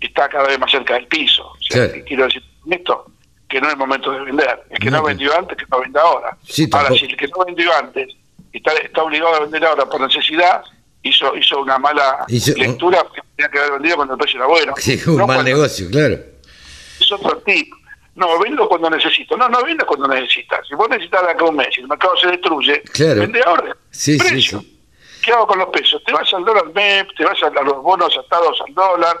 está cada vez más cerca del piso. O sea, quiero decir esto que no es momento de vender. El que No, vendió antes, que no venda ahora. Sí, ahora, si el que no vendió antes está, está obligado a vender ahora por necesidad, hizo hizo una mala Hizo- lectura que tenía que haber vendido cuando el precio era bueno. (laughs) Sí, un No mal cuando- negocio, claro. Es otro tip. No, vendo cuando necesito. No, no venda cuando necesitas. Si vos necesitas de acá un mes y el mercado se destruye, Claro. vende ahora. Sí, Precio. sí. ¿Qué hago con los pesos? Te vas al dólar MEP, te vas a a los bonos atados al dólar,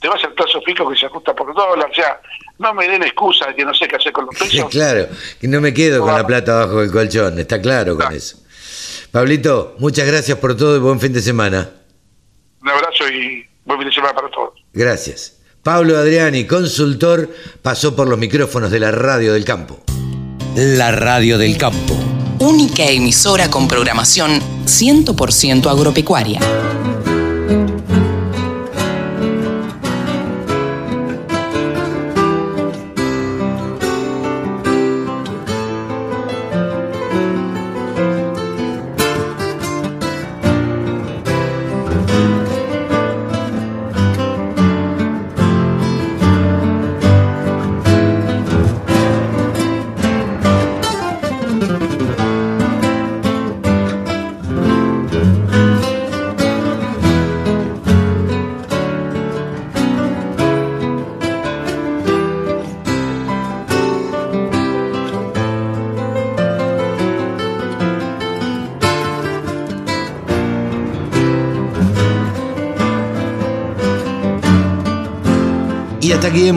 te vas al plazo fijo que se ajusta por dólar. O sea, no me den excusa de que no sé qué hacer con los (laughs) pesos. claro, que no me quedo con la plata abajo del colchón, está claro con eso. Pablito, muchas gracias por todo y buen fin de semana. Un abrazo y buen fin de semana para todos. Gracias. Pablo Adriani, consultor, pasó por los micrófonos de la radio del campo. La radio del campo. Única emisora con programación 100% agropecuaria.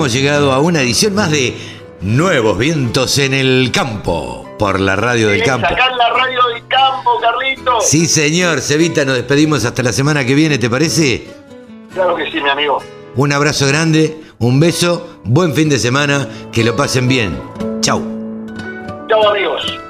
Hemos llegado a una edición más de Nuevos Vientos en el Campo, por la radio del campo. Acá en la radio del campo, Carlito. Sí, señor, Cevita, nos despedimos hasta la semana que viene, ¿te parece? Claro que sí, mi amigo. Un abrazo grande, un beso, buen fin de semana, que lo pasen bien. Chau. Chau, amigos.